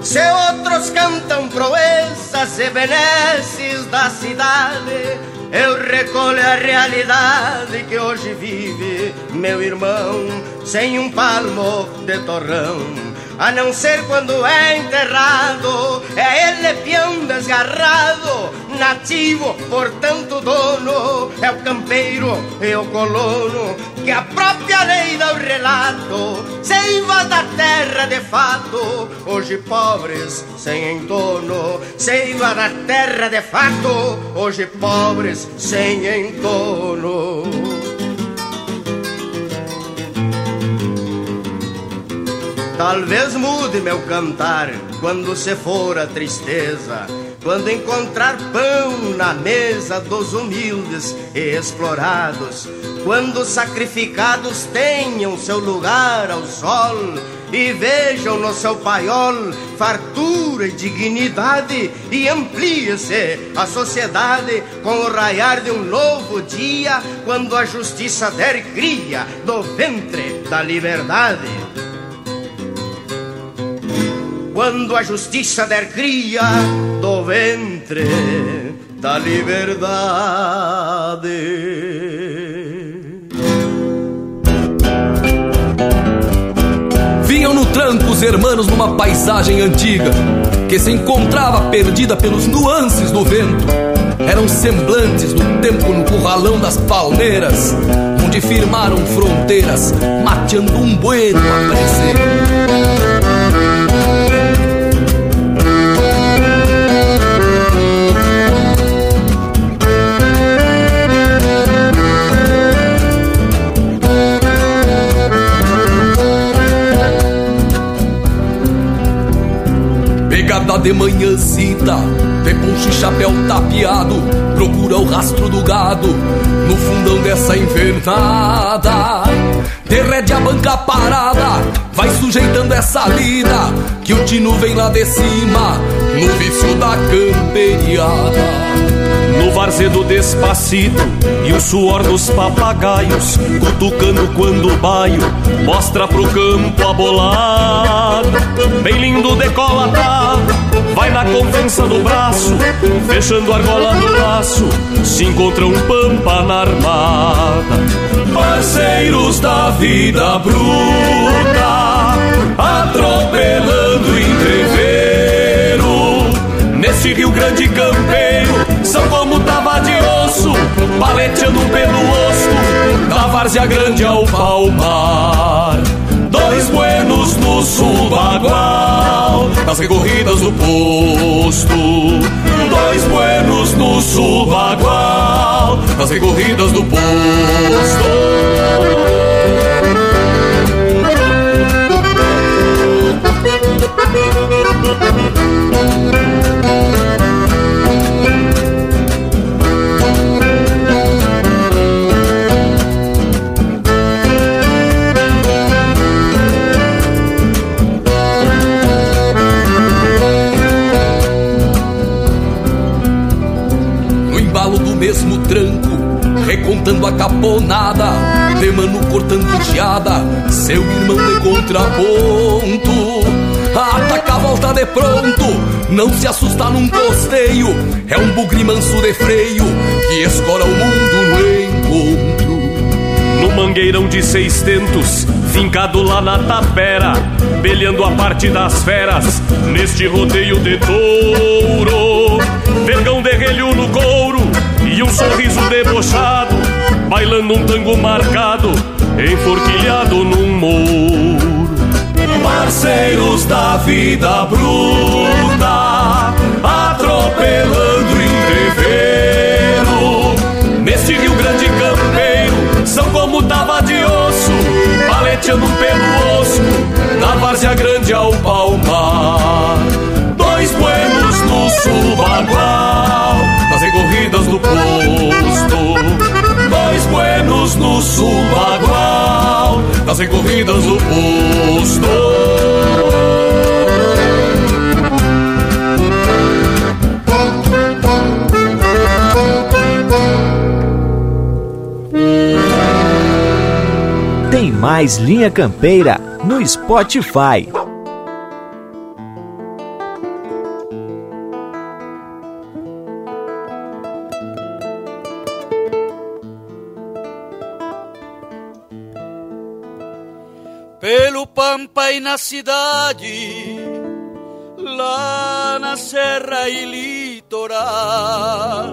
Se outros cantam proezas e benesses da cidade, eu recolho a realidade que hoje vive meu irmão, sem um palmo de torrão. A não ser quando é enterrado, é ele peão desgarrado, nativo, portanto dono, é o campeiro e o colono, que a própria lei dá o relato, seiva da terra de fato, hoje pobres sem entorno, seiva da terra de fato, hoje pobres sem entorno. Talvez mude meu cantar quando se for a tristeza, quando encontrar pão na mesa dos humildes e explorados, quando sacrificados tenham seu lugar ao sol e vejam no seu paiol fartura e dignidade e amplie-se a sociedade com o raiar de um novo dia, quando a justiça der cria do ventre da liberdade quando a justiça der cria do ventre da liberdade. Vinham no tranco os hermanos numa paisagem antiga que se encontrava perdida pelos nuances do vento. Eram semblantes do tempo no curralão das palmeiras, onde firmaram fronteiras, mateando um bueno a parecer. de manhãzita Vê ponche chapéu tapeado Procura o rastro do gado. No fundão dessa invernada Derrede a banca parada. Vai sujeitando essa lida Que o tino vem lá de cima No vício da camperiada varzedo despacito e o suor dos papagaios, cutucando quando o baio mostra pro campo abolado. Bem lindo decolatado, vai na confiança do braço, fechando a argola do laço, se encontra um pampa na armada. Parceiros da vida bruta, atropelando entreveiro, nesse Rio Grande campeiro são como tava de osso, paleteando pelo osso, da várzea grande ao palmar. Dois buenos no subagual, nas recorridas do posto. Dois buenos no subagual, nas recorridas do posto. Thank you. Recontando a caponada, de mano cortando geada, seu irmão de contraponto. Ataca a volta de pronto, não se assusta num costeio, é um bugre manso de freio que escora o mundo no encontro. No mangueirão de seis tentos, fincado lá na tapera, belhando a parte das feras, neste rodeio de touro. Vergão de relho no couro e um sorriso debochado, bailando um tango marcado, enforquilhado num mouro. Parceiros da vida bruta, atropelando entreveiro, neste Rio Grande campeiro, são como tava de osso, paleteando pelo osso, da várzea grande ao palmar. Dois buenos no subagual, nas recorridas do posto. Buenos no subagual, nas recorridas do posto. Tem mais Linha Campeira no Spotify. Pampa e na cidade, lá na serra e litoral,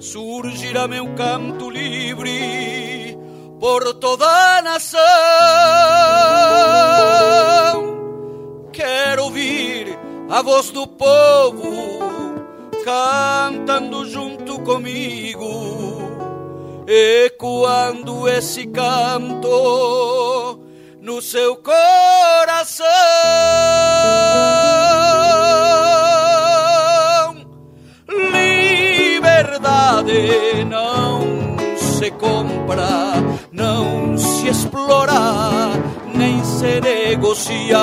surgirá meu canto livre por toda a nação. Quero ouvir a voz do povo cantando junto comigo, ecoando esse canto no seu coração. Liberdade não se compra, não se explora, nem se negocia.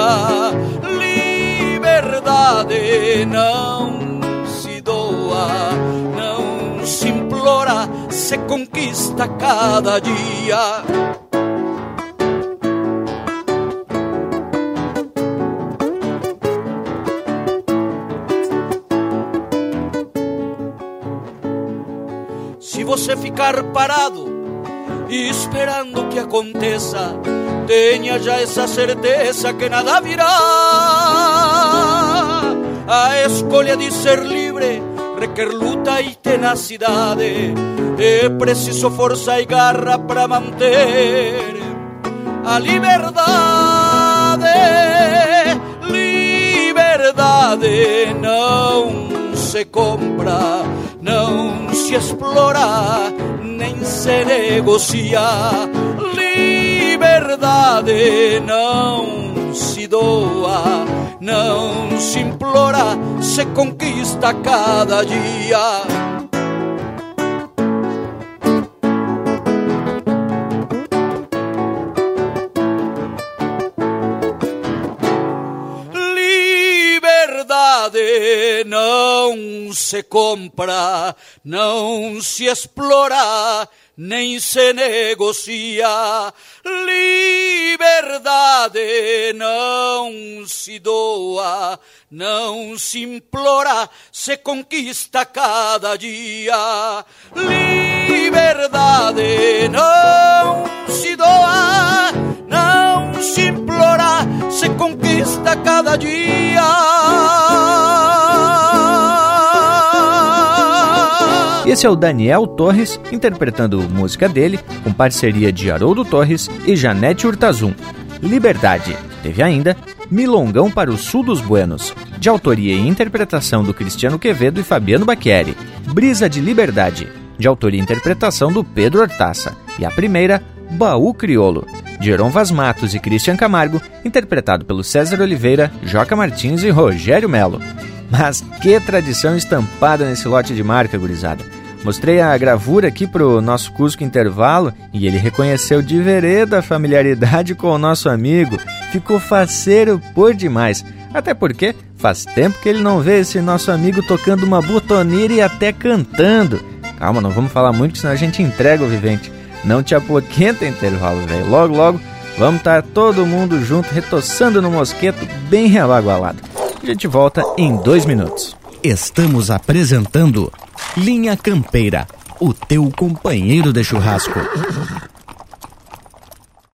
Liberdade não se doa, não se implora, se conquista cada dia. Você ficar parado e esperando que aconteça, tenha já essa certeza que nada virá. A escolha de ser livre requer luta e tenacidade. É preciso força e garra para manter a liberdade. Liberdade não se compra, não se explora, nem se negocia. Liberdade não se doa, não se implora, se conquista cada dia. Liberdade não se compra, não se explora, nem se negocia. Liberdade não se doa, não se implora, se conquista cada dia. Liberdade não se doa, não se implora, se conquista cada dia. Esse é o Daniel Torres interpretando música dele com parceria de Haroldo Torres e Janete Urtazum. Liberdade. Teve ainda Milongão para o Sul dos Buenos, de autoria e interpretação do Cristiano Quevedo e Fabiano Bacchieri. Brisa de Liberdade, de autoria e interpretação do Pedro Hortaça. E a primeira, Baú Criolo, de Heron Vaz Matos e Christian Camargo, interpretado pelo César Oliveira, Joca Martins e Rogério Melo. Mas que tradição estampada nesse lote de marca, gurizada. Mostrei a gravura aqui pro nosso Cusco Intervalo e ele reconheceu de vereda a familiaridade com o nosso amigo. Ficou faceiro por demais. Até porque faz tempo que ele não vê esse nosso amigo tocando uma botoneira e até cantando. Calma, não vamos falar muito, senão a gente entrega o vivente. Não te apoquenta intervalo, velho. Logo, logo, vamos estar todo mundo junto, retoçando no mosqueto, bem rebagualado. A gente volta em dois minutos. Estamos apresentando Linha Campeira, o teu companheiro de churrasco.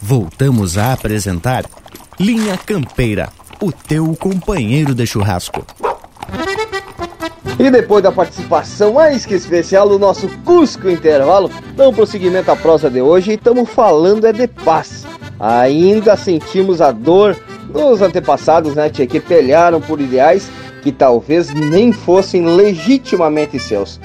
Voltamos a apresentar Linha Campeira, o teu companheiro de churrasco. E depois da participação mais que especial do nosso Cusco Intervalo, damos prosseguimento à prosa de hoje e estamos falando é de paz. Ainda sentimos a dor dos antepassados, né, tia, que pelearam por ideais que talvez nem fossem legitimamente seus.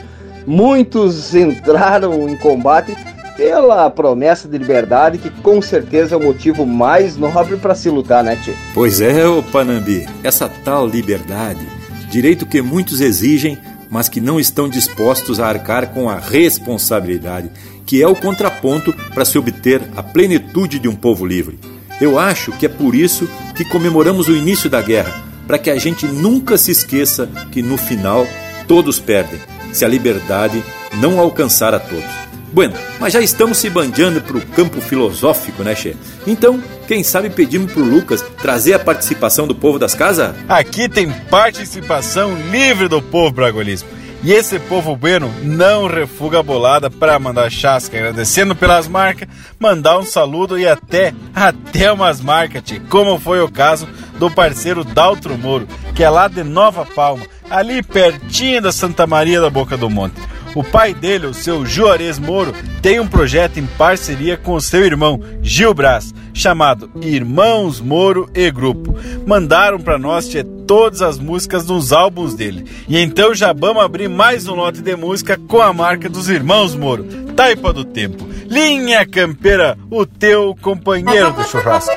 Muitos entraram em combate pela promessa de liberdade, que com certeza é o motivo mais nobre para se lutar, né, Tio? Pois é, ô Panambi, essa tal liberdade, direito que muitos exigem, mas que não estão dispostos a arcar com a responsabilidade, que é o contraponto para se obter a plenitude de um povo livre. Eu acho que é por isso que comemoramos o início da guerra, para que a gente nunca se esqueça que no final todos perdem, se a liberdade não alcançar a todos. Bueno, mas já estamos se bandeando para o campo filosófico, né, Che? Então, quem sabe pedimos pro Lucas trazer a participação do povo das casas? Aqui tem participação livre do povo bragolismo. E esse povo bueno não refuga a bolada para mandar chasca, agradecendo pelas marcas, mandar um saludo e até, até umas marcas, como foi o caso do parceiro Daltro Moro, que é lá de Nova Palma, ali pertinho da Santa Maria da Boca do Monte. O pai dele, o seu Juarez Moro, tem um projeto em parceria com seu irmão Gil Brás, chamado Irmãos Moro e Grupo. Mandaram para nós tia, todas as músicas dos álbuns dele. E então já vamos abrir mais um lote de música com a marca dos Irmãos Moro. Taipa do Tempo. Linha Campeira, o teu companheiro do churrasco.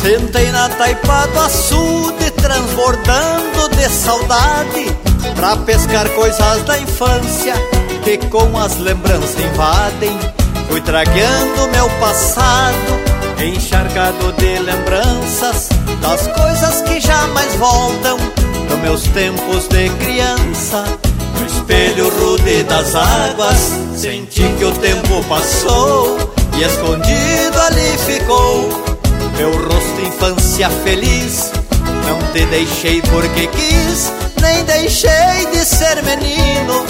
Sentei na taipa do açude, transbordando de saudade, pra pescar coisas da infância que com as lembranças invadem. Fui tragueando meu passado, encharcado de lembranças das coisas que jamais voltam dos meus tempos de criança. No espelho rude das águas, senti que o tempo passou e escondido ali ficou meu rosto infância feliz. Não te deixei porque quis, nem deixei de ser menino.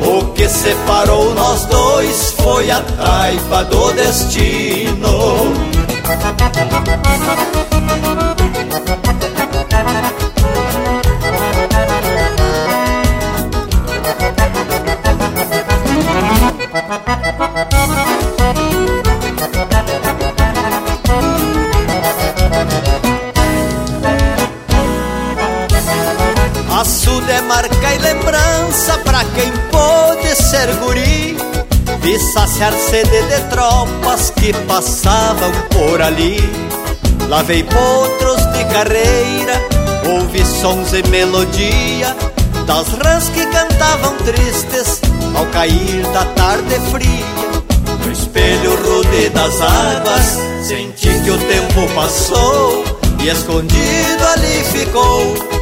O que separou nós dois foi a taipa do destino. Ser guri Vi saciar sede de tropas que passavam por ali Lavei potros de carreira, ouvi sons e melodia Das rãs que cantavam tristes ao cair da tarde fria No espelho rude das águas, senti que o tempo passou E escondido ali ficou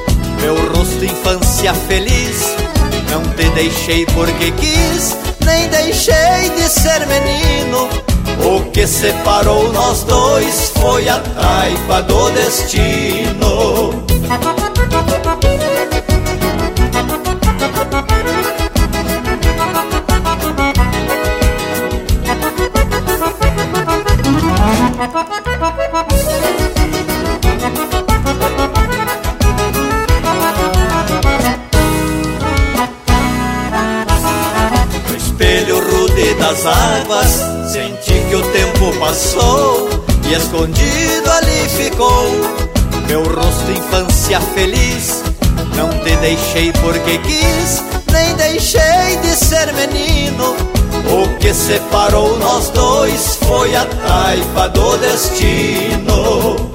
meu rosto infância feliz. Não te deixei porque quis, nem deixei de ser menino. O que separou nós dois foi a taipa do destino. Das águas, senti que o tempo passou e escondido ali ficou meu rosto infância feliz. Não te deixei porque quis, nem deixei de ser menino. O que separou nós dois foi a taipa do destino.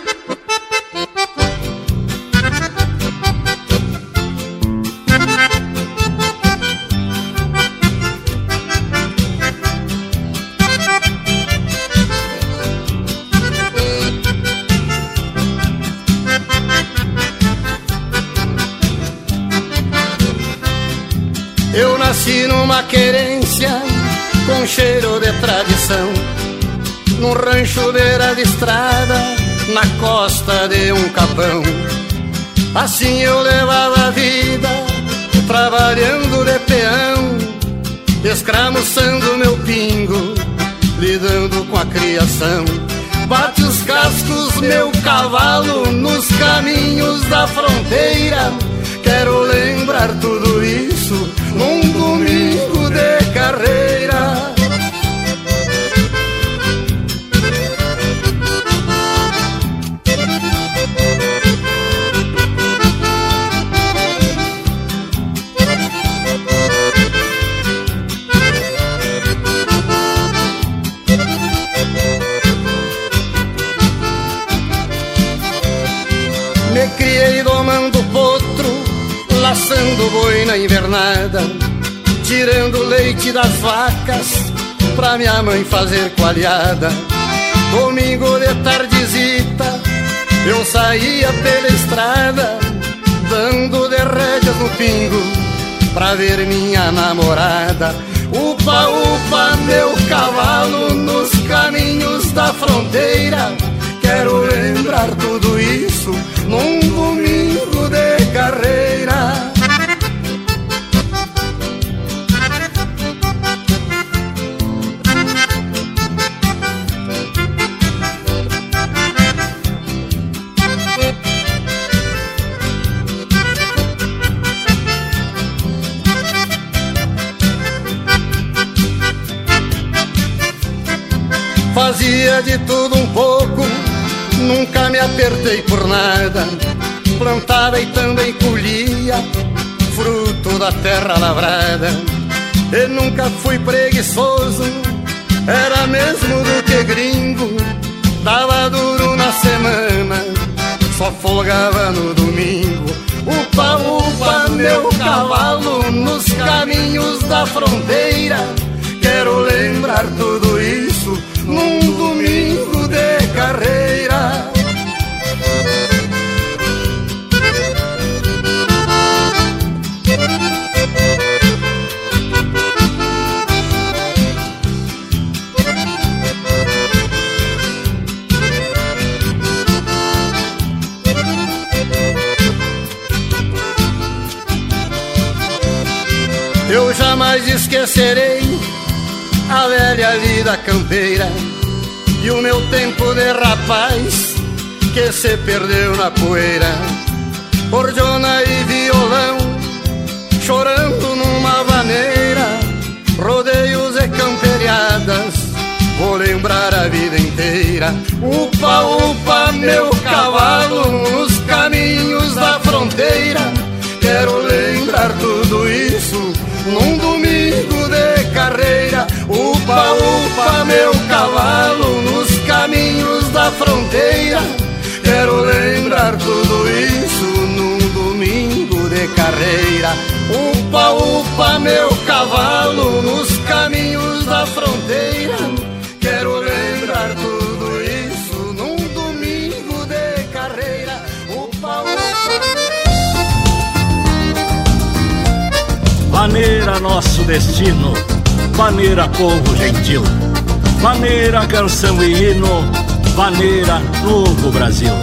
Querência com cheiro de tradição, num rancho beira de estrada, na costa de um capão. Assim eu levava a vida, trabalhando de peão, escramuçando meu pingo, lidando com a criação. Bate os cascos, meu cavalo, nos caminhos da fronteira. Quero lembrar tudo isso num domingo carreira. Me criei domando potro, laçando boi na invernada, tirando leite das vacas pra minha mãe fazer coalhada. Domingo de tardezita, eu saía pela estrada, dando de rédeas no pingo pra ver minha namorada. Upa, upa, meu cavalo nos caminhos da fronteira. Quero lembrar tudo isso num domingo de carreira. Fazia de tudo um pouco, nunca me apertei por nada. Plantava e também colhia fruto da terra lavrada. E nunca fui preguiçoso, era mesmo do que gringo. Dava duro na semana, só folgava no domingo. Upa, upa, meu cavalo nos caminhos da fronteira. Quero lembrar tudo num domingo de carreira. Eu jamais esquecerei a velha vida campeira e o meu tempo de rapaz que se perdeu na poeira. Cordiona e violão chorando numa vaneira, rodeios e camperiadas, vou lembrar a vida inteira. Upa, upa, meu cavalo nos caminhos da fronteira, quero lembrar tudo isso num. Upa, upa, meu cavalo nos caminhos da fronteira. Quero lembrar tudo isso num domingo de carreira. Upa, upa, meu cavalo nos caminhos da fronteira. Quero lembrar tudo isso num domingo de carreira. Upa, Maneira nosso destino, maneira povo gentil, maneira canção e hino, maneira novo Brasil.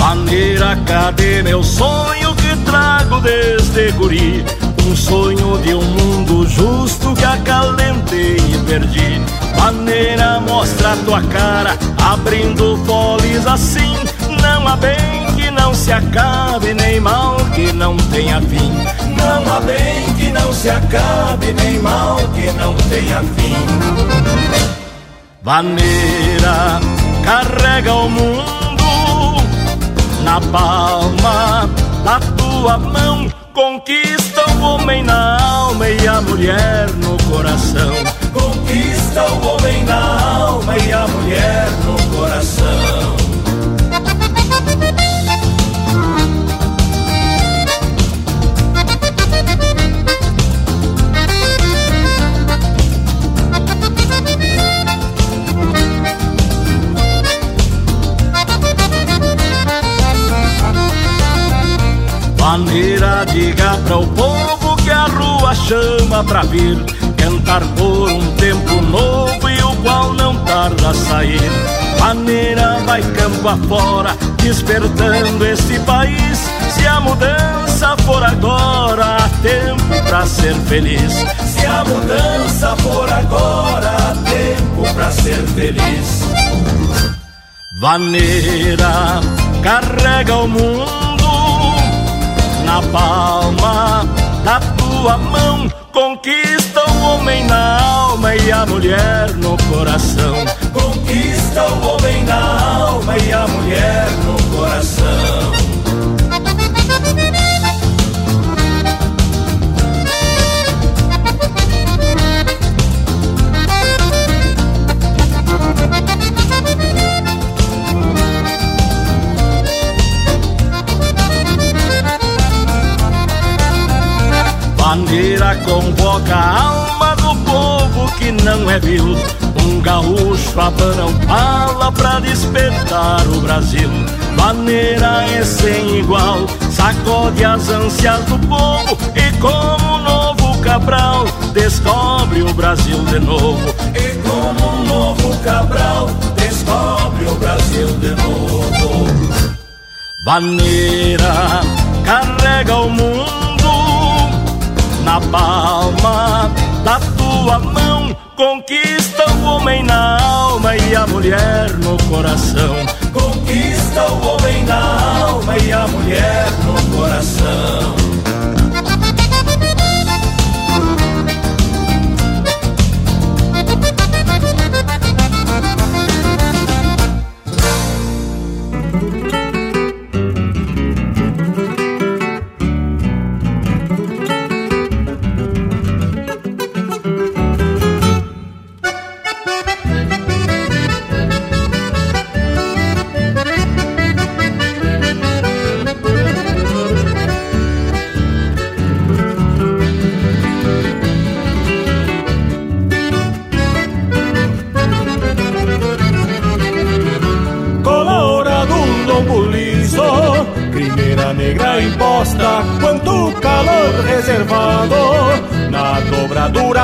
Maneira cadê meu sonho que trago desde guri? Um sonho de um mundo justo que acalentei e perdi. Maneira mostra tua cara, abrindo foles assim. Não há bem não se acabe, nem mal que não tenha fim. Não há bem que não se acabe, nem mal que não tenha fim. Vaneira carrega o mundo na palma da tua mão. Conquista o homem na alma e a mulher no coração. Conquista o homem na alma e a mulher no coração. Maneira diga para o povo que a rua chama pra vir Cantar por um tempo novo e o qual não tarda a sair. Maneira vai campo afora, despertando este país. Se a mudança for agora, há tempo pra ser feliz. Se a mudança for agora, há tempo pra ser feliz. Vaneira carrega o mundo na palma da tua mão. Conquista o homem na alma e a mulher no coração. Conquista o homem na alma e a mulher no coração. Bandeira convoca a alma do povo que não é vil. Um gaúcho abana um pala pra despertar o Brasil. Maneira é sem igual, sacode as ânsias do povo e como um novo Cabral descobre o Brasil de novo. E como um novo Cabral descobre o Brasil de novo. Vaneira carrega o mundo na palma da tua mão. Conquista o homem na alma e a mulher no coração. Conquista o homem na alma e a mulher no coração.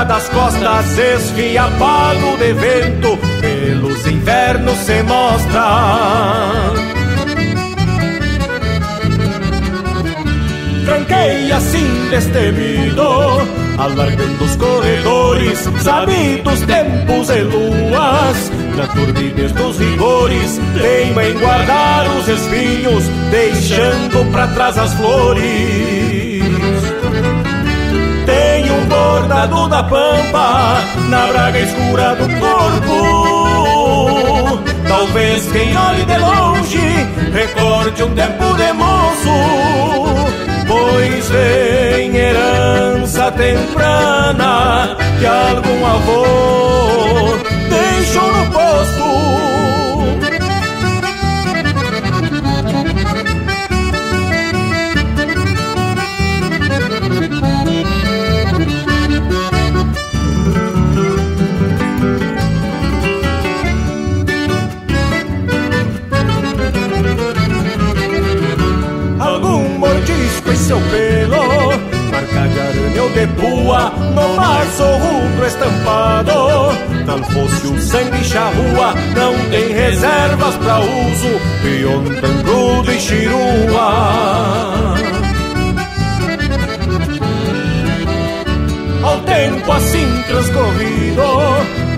Das costas, esfiapado de vento, pelos invernos se mostra. Tranquei assim destemido, alargando os corredores, sabidos tempos e luas, na turbidez dos rigores, teima em guardar os espinhos, deixando pra trás as flores. Bordado da pampa na braga escura do corpo. Talvez quem olhe de longe recorde um tempo de moço, pois vem herança temprana que algum avô deixou no poço. Seu pelo, marca de arame ou de pua, no mar sorrudo estampado, tal fosse o sangue charrua, não tem reservas pra uso, pion crudo e chirua. Ao tempo assim transcorrido,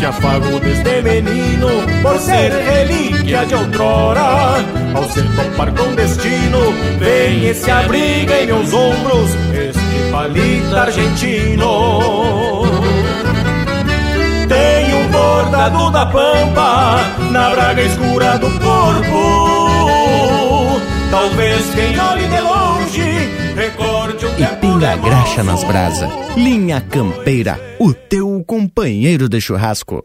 que afago desde menino, por ser relíquia de outrora, ao ser topar com destino, vem esse abriga em meus ombros, este palito argentino. Tem um bordado da pampa na braga escura do corpo. Talvez quem olhe de longe recorde o E pinga graxa nas brasa. Linha Campeira, o teu companheiro de churrasco.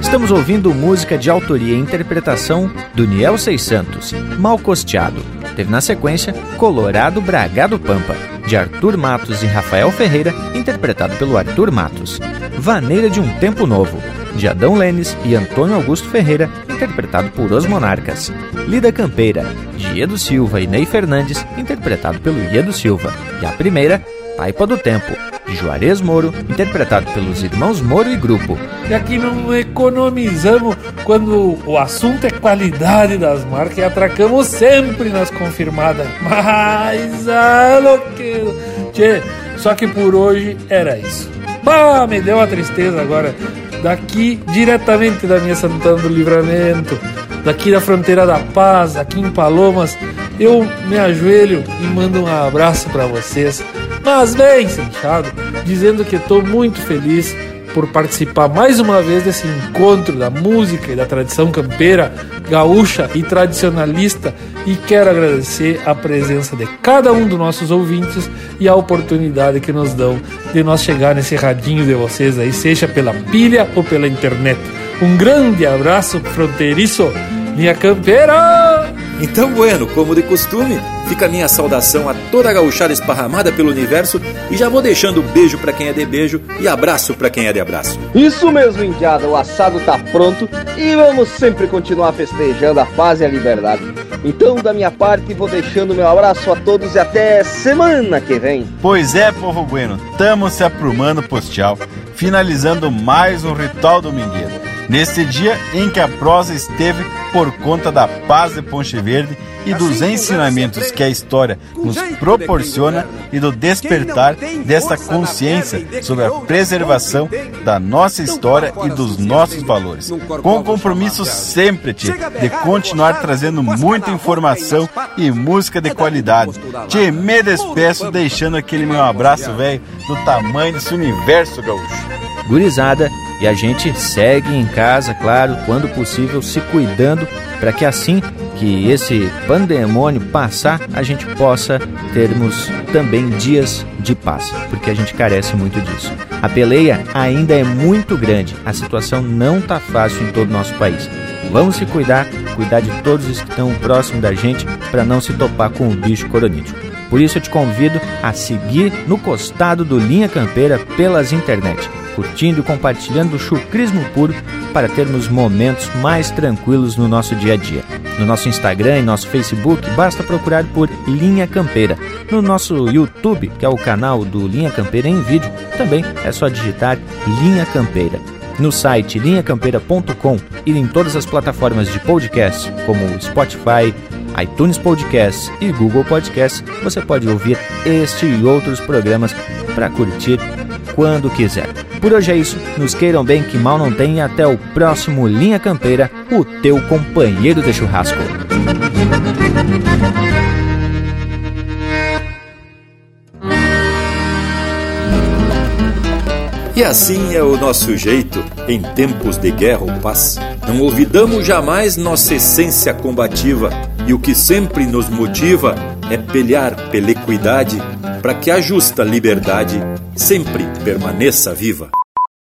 Estamos ouvindo música de autoria e interpretação do Niel Santos, Mal Costeado. Teve na sequência Colorado Bragado Pampa, de Arthur Matos e Rafael Ferreira, interpretado pelo Arthur Matos. Vaneira de um Tempo Novo, de Adão Lenes e Antônio Augusto Ferreira, interpretado por Os Monarcas. Lida Campeira, de Edo Silva e Ney Fernandes, interpretado pelo Iedo Silva. E a primeira, Taipa do Tempo, de Juarez Moro, interpretado pelos irmãos Moro e Grupo. E aqui não economizamos quando o assunto é qualidade das marcas e atracamos sempre nas confirmadas. Mas, ah, louqueiro. Tchê, só que por hoje era isso. Bah, me deu uma tristeza agora. Daqui, diretamente da minha Santana do Livramento, daqui da fronteira da paz, aqui em Palomas, eu me ajoelho e mando um abraço para vocês, mas bem sentado, dizendo que estou muito feliz por participar mais uma vez desse encontro da música e da tradição campeira, gaúcha e tradicionalista e quero agradecer a presença de cada um dos nossos ouvintes e a oportunidade que nos dão de nós chegar nesse radinho de vocês aí, seja pela pilha ou pela internet. Um grande abraço fronteiriço, minha campeira! Então, bueno, como de costume, fica a minha saudação a toda a gauchada esparramada pelo universo e já vou deixando beijo para quem é de beijo e abraço para quem é de abraço. Isso mesmo, Indiada, o assado tá pronto e vamos sempre continuar festejando a paz e a liberdade. Então, da minha parte, vou deixando meu abraço a todos e até semana que vem. Pois é, povo bueno, estamos se aprumando postial, finalizando mais um ritual domingueiro. Neste dia em que a prosa esteve por conta da paz de Ponche Verde e dos ensinamentos que a história nos proporciona e do despertar desta consciência sobre a preservação da nossa história e dos nossos valores. Com o compromisso sempre, tia, de continuar trazendo muita informação e música de qualidade. Tia, me despeço deixando aquele meu abraço, velho, do tamanho desse universo gaúcho. Gurizada, e a gente segue em casa, claro, quando possível, se cuidando para que assim que esse pandemônio passar, a gente possa termos também dias de paz, porque a gente carece muito disso. A peleia ainda é muito grande, a situação não tá fácil em todo o nosso país. Vamos se cuidar, cuidar de todos os que estão próximo da gente para não se topar com o bicho coronídeo. Por isso eu te convido a seguir no costado do Linha Campeira pelas internet curtindo e compartilhando o chucrismo puro para termos momentos mais tranquilos no nosso dia a dia. No nosso Instagram e nosso Facebook, basta procurar por Linha Campeira. No nosso YouTube, que é o canal do Linha Campeira em vídeo, também é só digitar Linha Campeira. No site linhacampeira.com e em todas as plataformas de podcast, como Spotify, iTunes Podcasts e Google Podcasts, você pode ouvir este e outros programas para curtir quando quiser. Por hoje é isso, nos queiram bem que mal não tem até o próximo Linha Campeira, o teu companheiro de churrasco. E assim é o nosso jeito em tempos de guerra ou paz. Não olvidamos jamais nossa essência combativa e o que sempre nos motiva é pelear pela equidade para que a justa liberdade sempre permaneça viva.